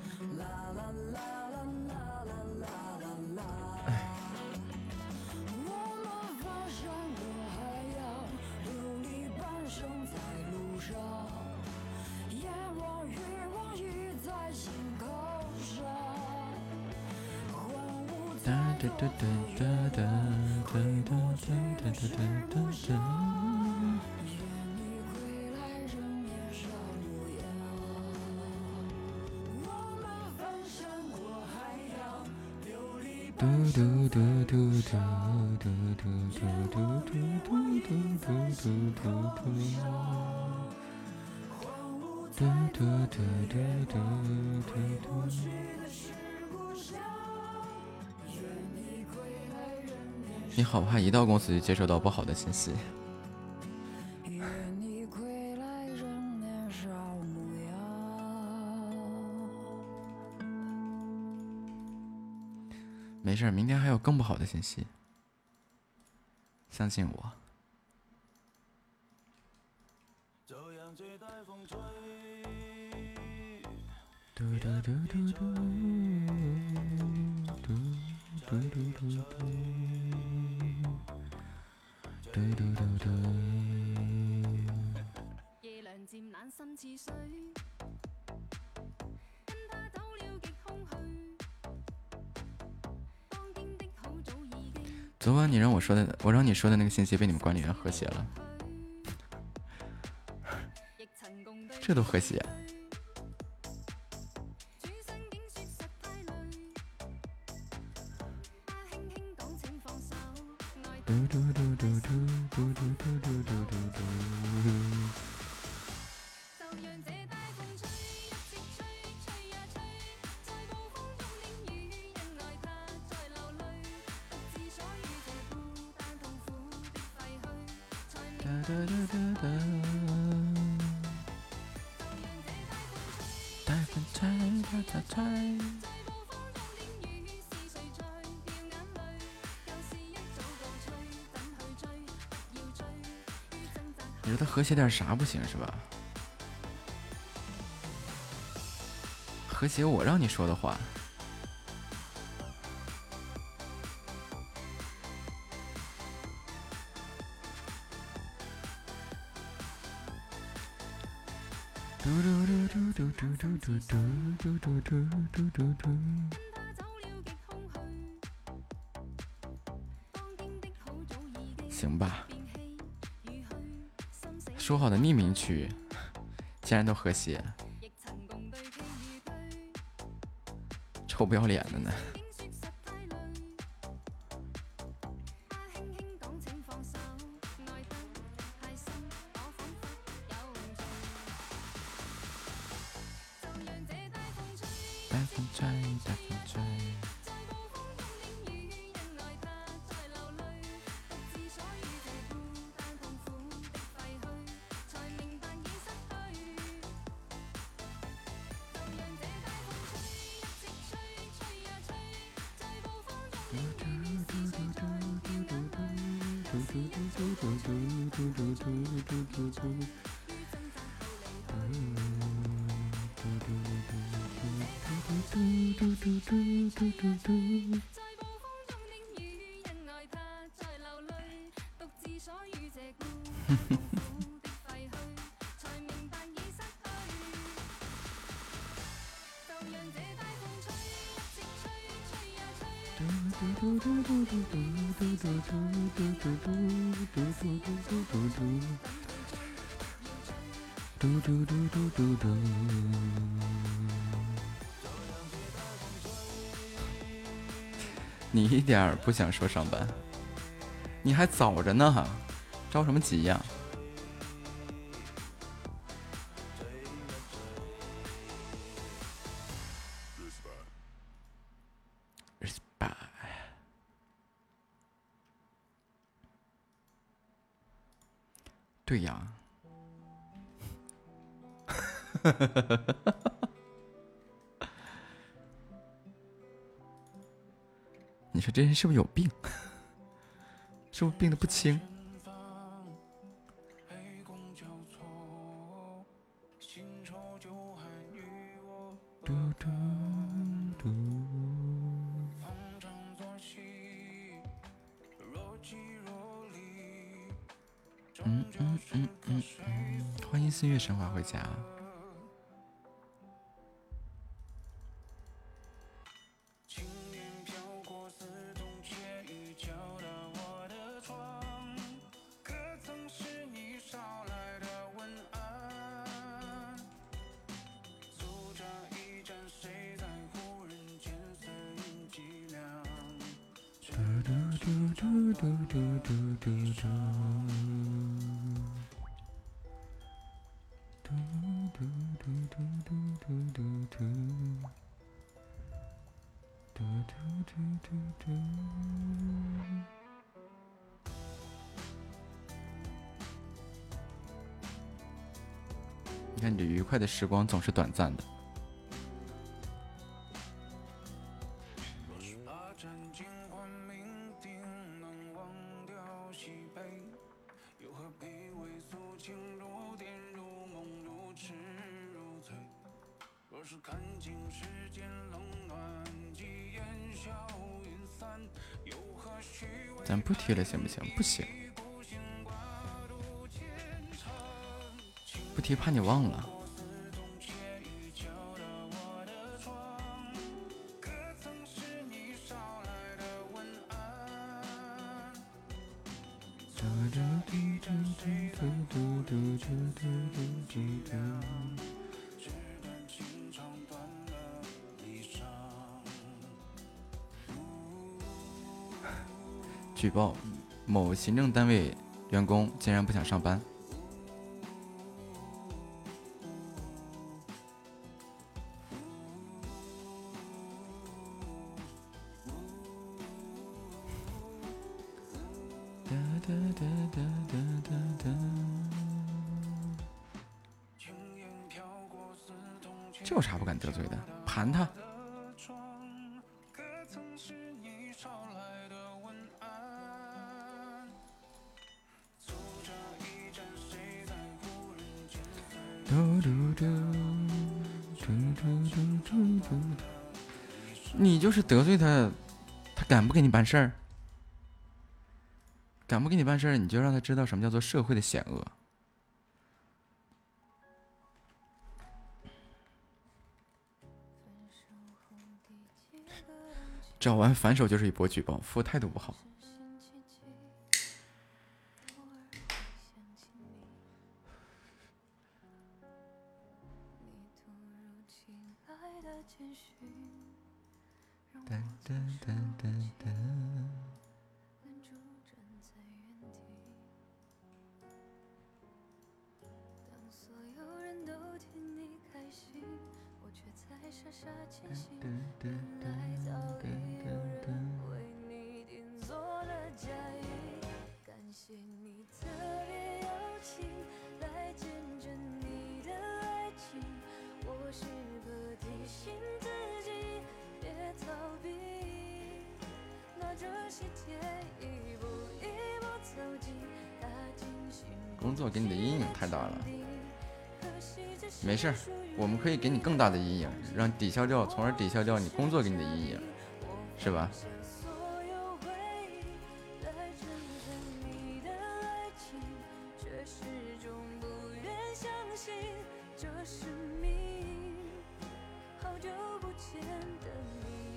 Speaker 7: 怕一到公司就接收到不好的信息？没事，明天还有更不好的信息，相信我。嘟嘟嘟嘟嘟我让你说的那个信息被你们管理员和谐了，这都和谐。你说他和谐点啥不行是吧？和谐我让你说的话。嘟嘟嘟嘟嘟嘟嘟嘟嘟嘟嘟嘟嘟嘟。行吧，说好的匿名区，竟然都和谐，臭不要脸的呢。不想说上班，你还早着呢，着什么急呀？respect 对呀。这人是不是有病？是不是病的不轻？嗯嗯嗯嗯嗯，欢迎四月神话回家。时光总是短暂的。咱不踢了，行不行？不行，不踢怕你忘了。行政单位员工竟然不想上班。
Speaker 2: 事儿敢不给你办事儿你就让他知道什么叫做社会的险恶。找完反手就是一波举报服务态度不好。大的阴影让抵消掉，从而抵消掉你工作给你的阴影，是吧？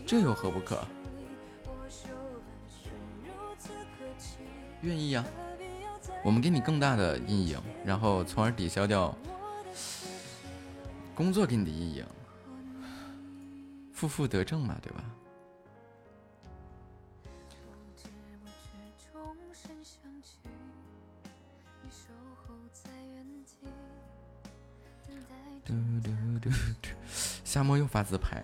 Speaker 7: 这
Speaker 2: 有何不可？愿意呀，我们给你更大的阴影，然后从而抵消掉。工作给你的阴影，负负得正嘛，对吧？夏沫又发自拍。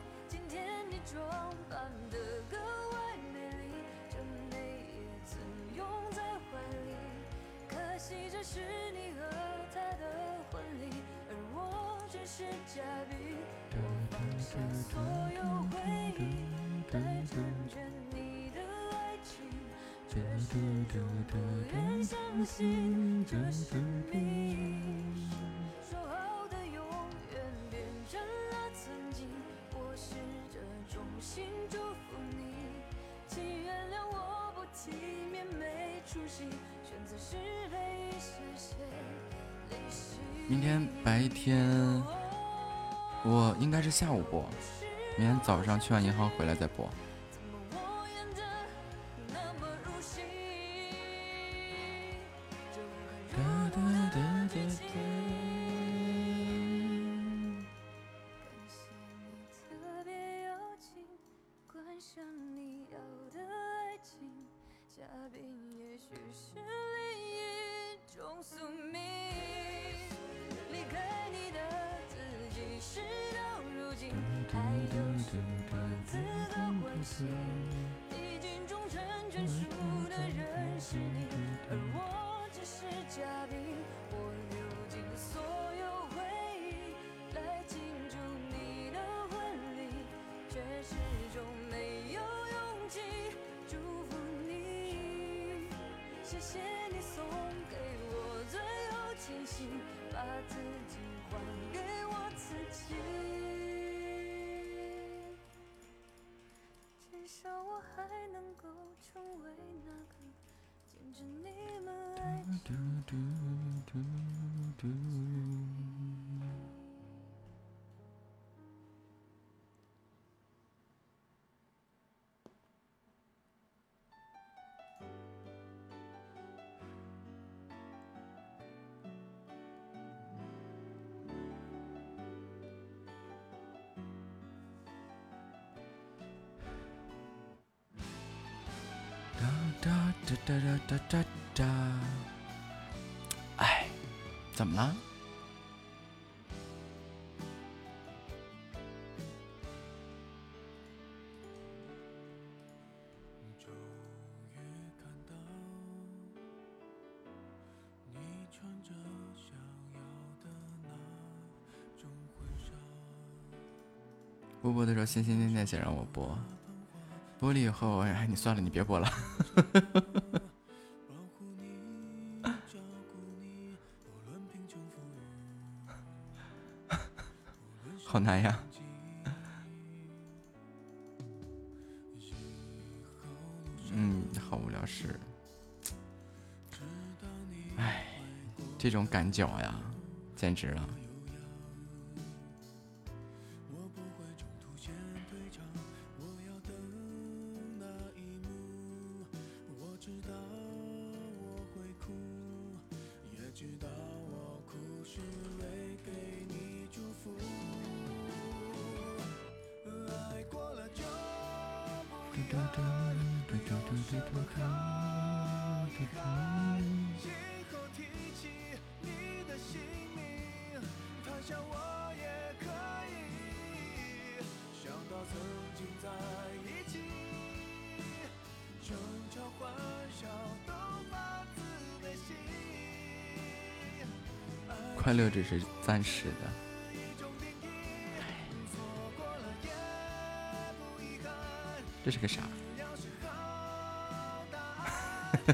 Speaker 2: 播。明天早上去完银行回来再播。
Speaker 7: 播播的时候心心念念想让我播，播了以后，哎，你算了，你别播了。好难呀。嗯，好无聊，是。哎。这种感觉呀，简直了。快乐只是暂时的。这是个啥？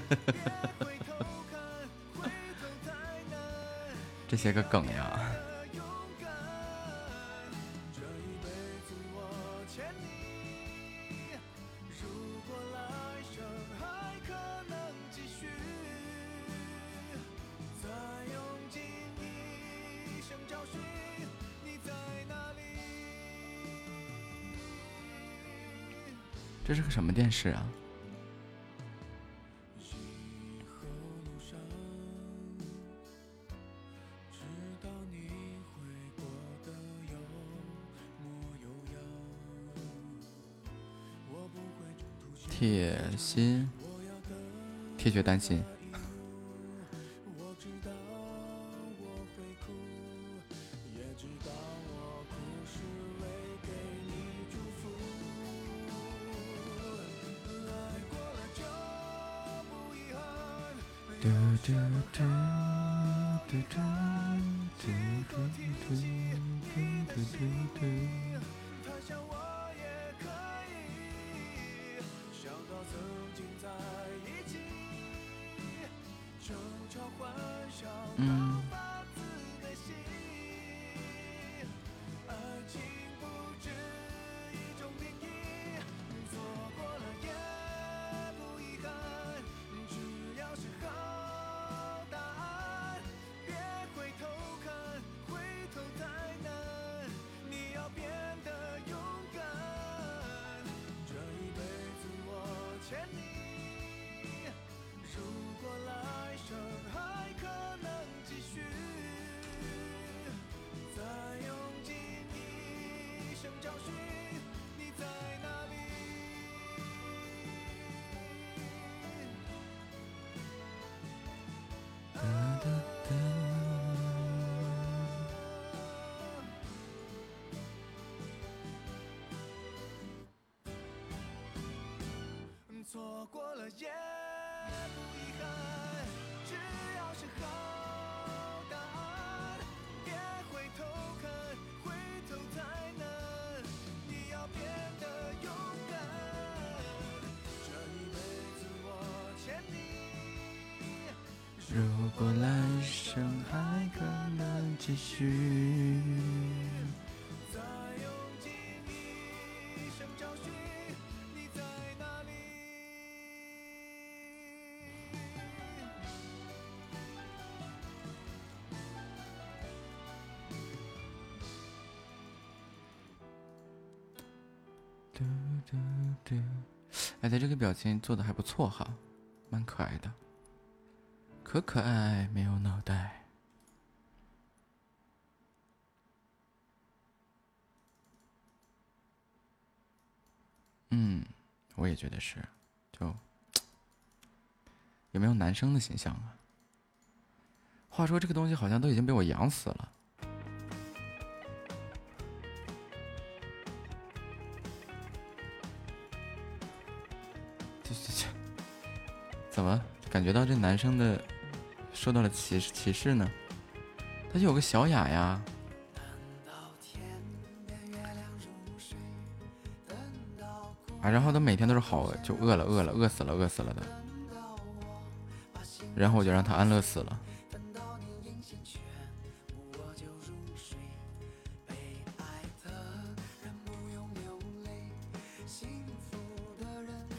Speaker 7: 这些个梗呀。
Speaker 3: 这
Speaker 7: 是个什么电视啊？铁心铁血丹心。对。哎他这个表情做的还不错哈蛮可爱的。可可爱爱没有脑袋。嗯我也觉得是就有没有男生的形象啊？话说这个东西好像都已经被我养死了这这这，怎么感觉到这男生的受到了歧视歧视呢？他就有个小雅呀，啊，然后他每天都是好就饿了饿了饿死了饿死了的，然后我就让他安乐死了。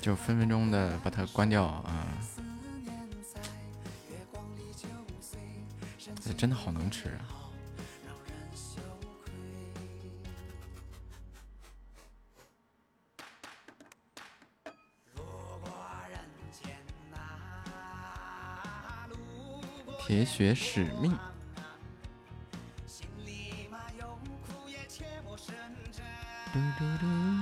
Speaker 7: 就分分钟的把它关掉啊！这真的好能吃啊！铁血使命。嘟嘟嘟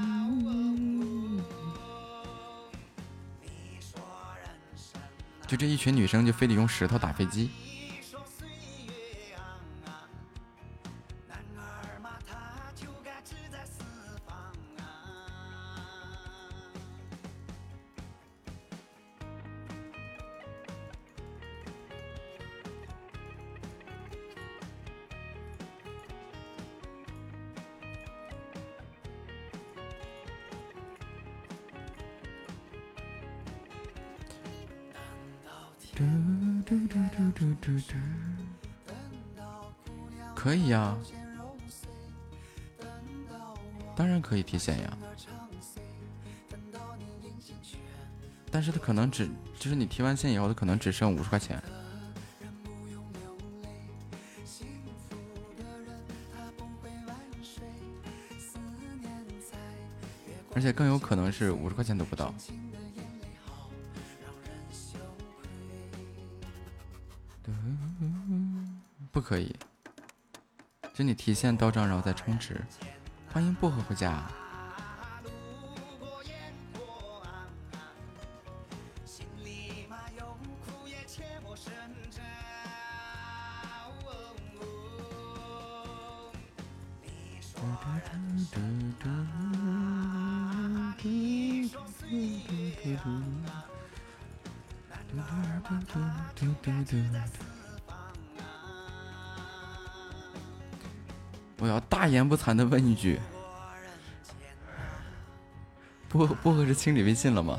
Speaker 7: 这一群女生就非得用石头打飞机，只就是你提完现以后，它可能只剩五十块钱。而且更有可能是五十块钱都不到。不可以，就你提现到账，然后再充值。欢迎薄荷回家。还能问一句：薄薄荷是清理微信了吗？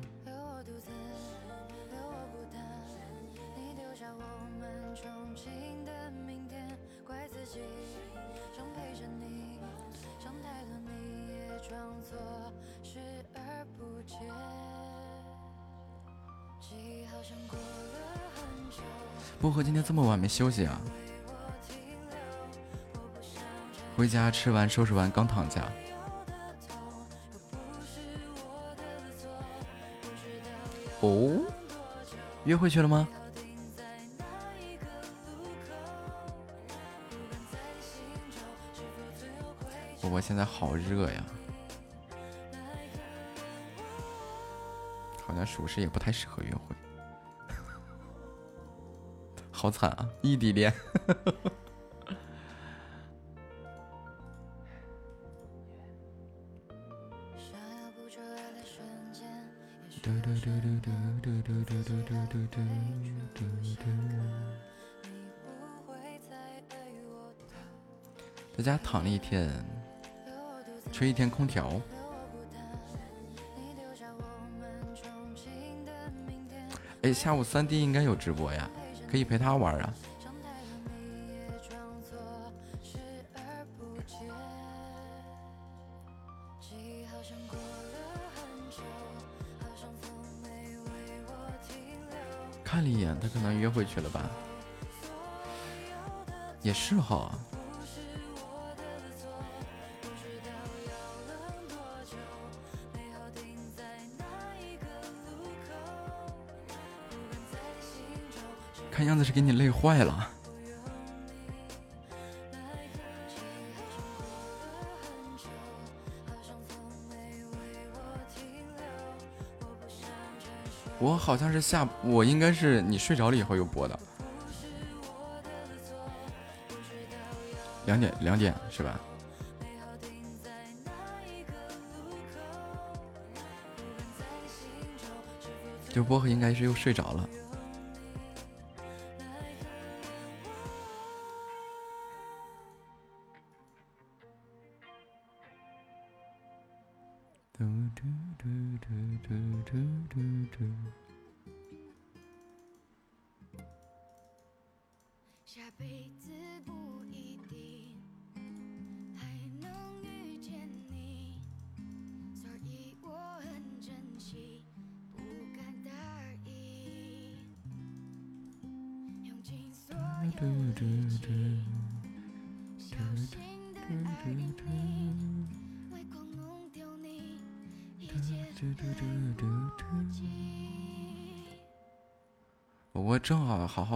Speaker 2: 己想陪着你，想太多你也装作视而不见。记忆好像过了很久，
Speaker 7: 薄荷今天这么晚没休息啊？
Speaker 2: 我停留，我不想这
Speaker 7: 回家吃完收拾完刚躺下。哦，约会去了吗？现在好热呀。好像属实也不太适合约会。好惨啊，异地恋。
Speaker 8: 在家躺了一天。吹一天空调。哎，下午三弟应该有直播呀，可以陪他玩啊。看了一眼，他可能约会去了吧，也是哈。给你累坏了。我好像是下，我应该是你睡着了以后又播的。两点两点是吧？就薄荷应该是又睡着了。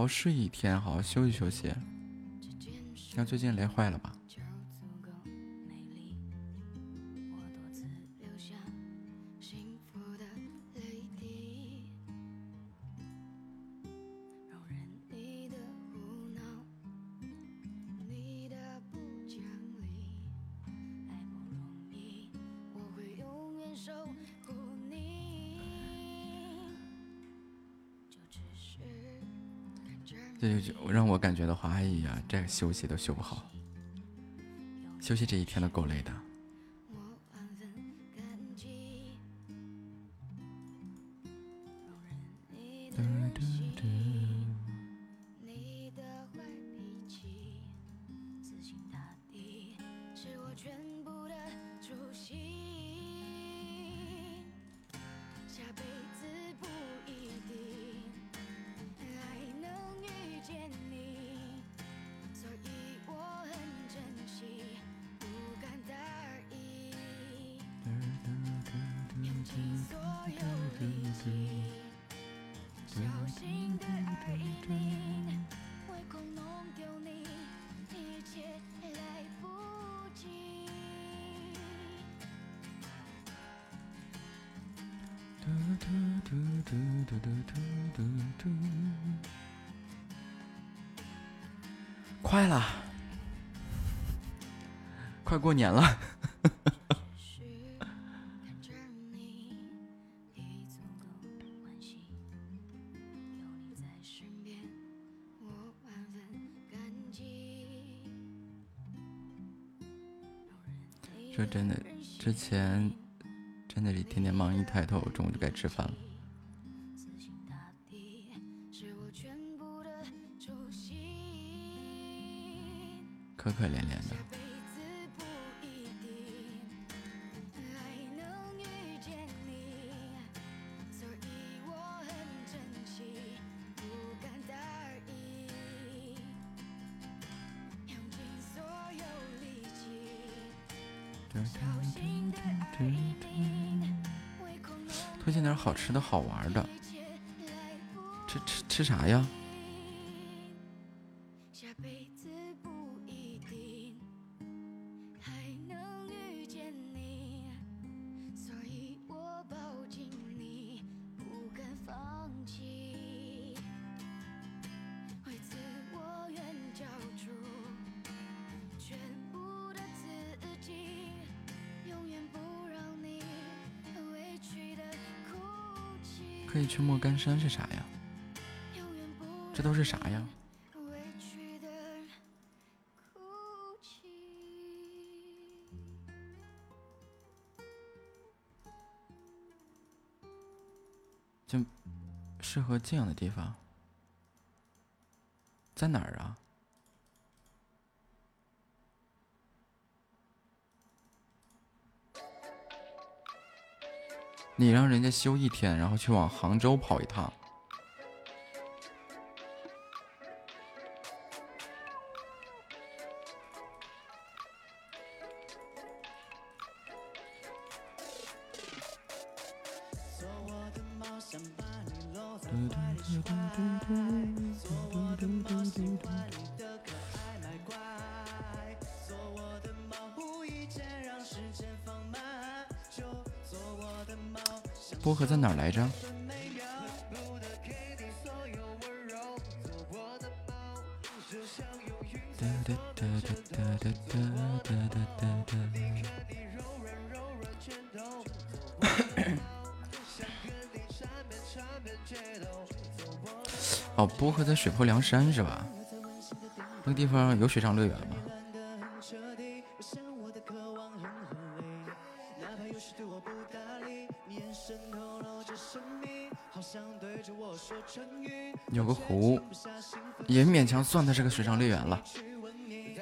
Speaker 8: 睡一天好好休息休息。像最近累坏了吧？觉得话，哎呀，这休息都休不好，休息这一天都够累的。嘟嘟快了，快过年了。说真的，之前真的是一天天忙，一抬头，中午就该吃饭了。好玩的。吃吃吃啥呀？
Speaker 7: 山是啥呀？这都是啥呀？
Speaker 2: 就。
Speaker 7: 适合这样的地方，在哪儿啊？你让人家休一天，然后去往杭州跑一趟，薄荷在水泊梁山是吧？那个地方有水上乐园吗？有个湖，也勉强算它是个水上乐园了。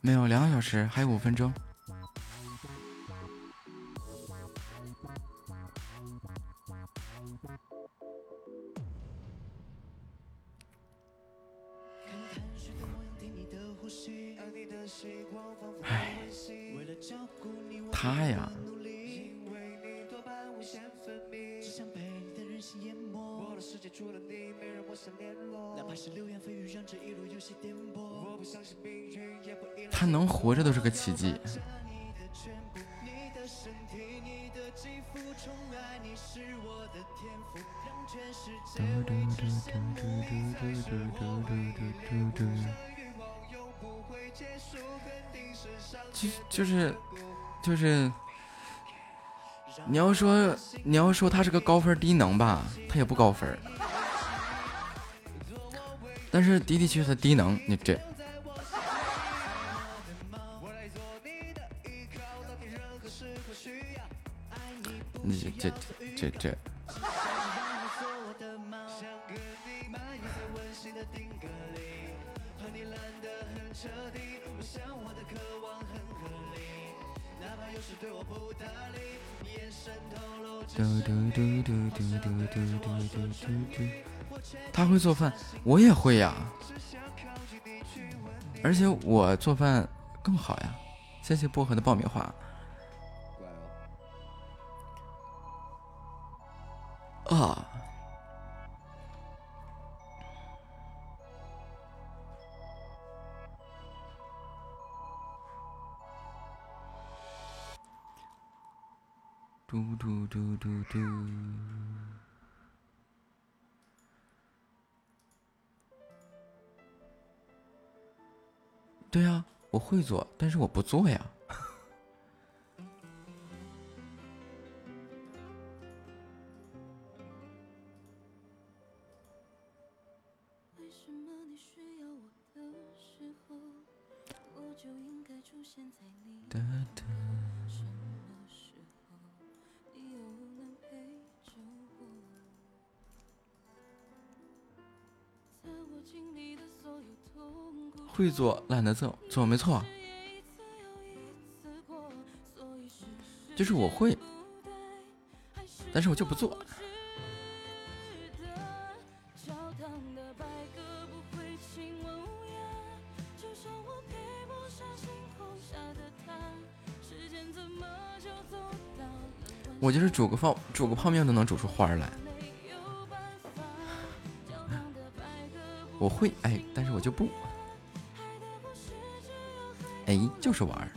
Speaker 7: 没有，两个小时，还有五分钟。活着都是个奇迹。就是，就是，你要说你要说他是个高分低能吧，他也不高分，但是的的确确低能，你这这这这这这他会做饭，我也会呀，而且我做饭更好呀，谢谢薄荷的爆米花。啊，嘟嘟嘟嘟嘟。对呀、我会做，但是我不做呀。会做，懒得做，做没错。就是我会，但是我就不做。
Speaker 11: 我就
Speaker 7: 是煮个泡煮个泡面都能煮出花来。我会哎，但是我就不哎，就是玩儿。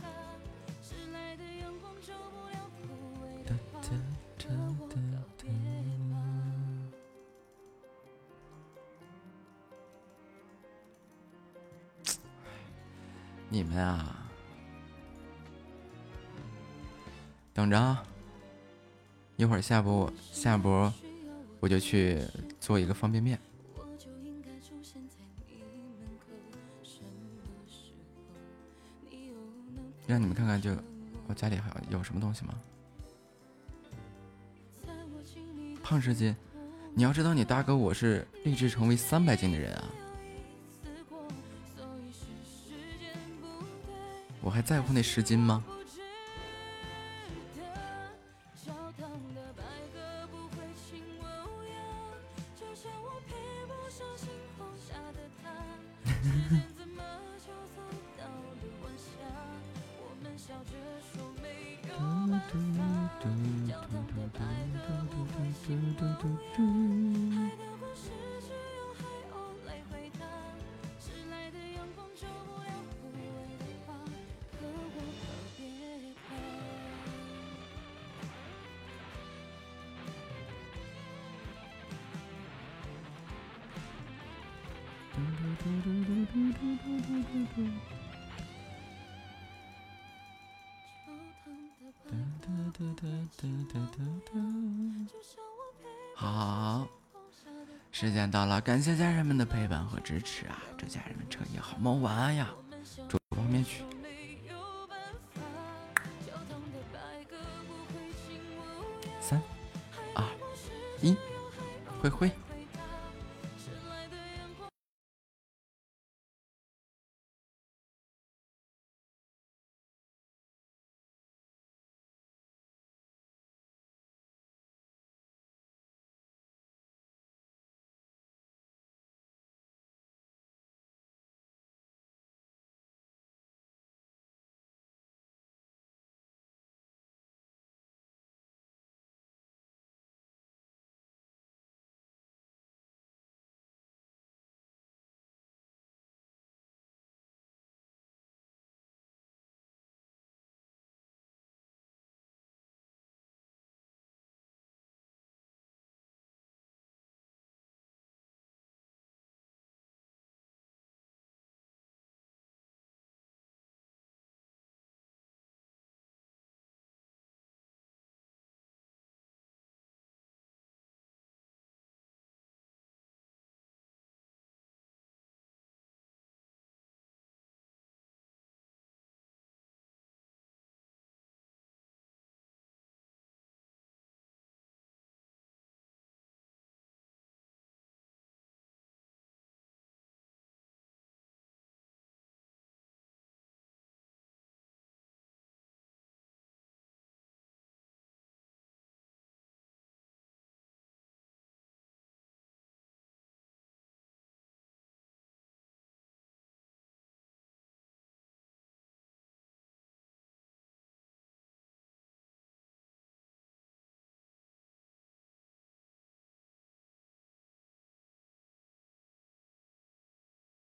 Speaker 7: 你们啊，等着啊！一会儿下播下播，我就去做一个方便面。让你们看看这我家里还有什么东西吗？胖十斤，你要知道你大哥我是立志成为三百斤的人啊，我还在乎那十斤吗？感谢家人们的陪伴和支持啊！祝家人们彻夜好梦，晚安呀！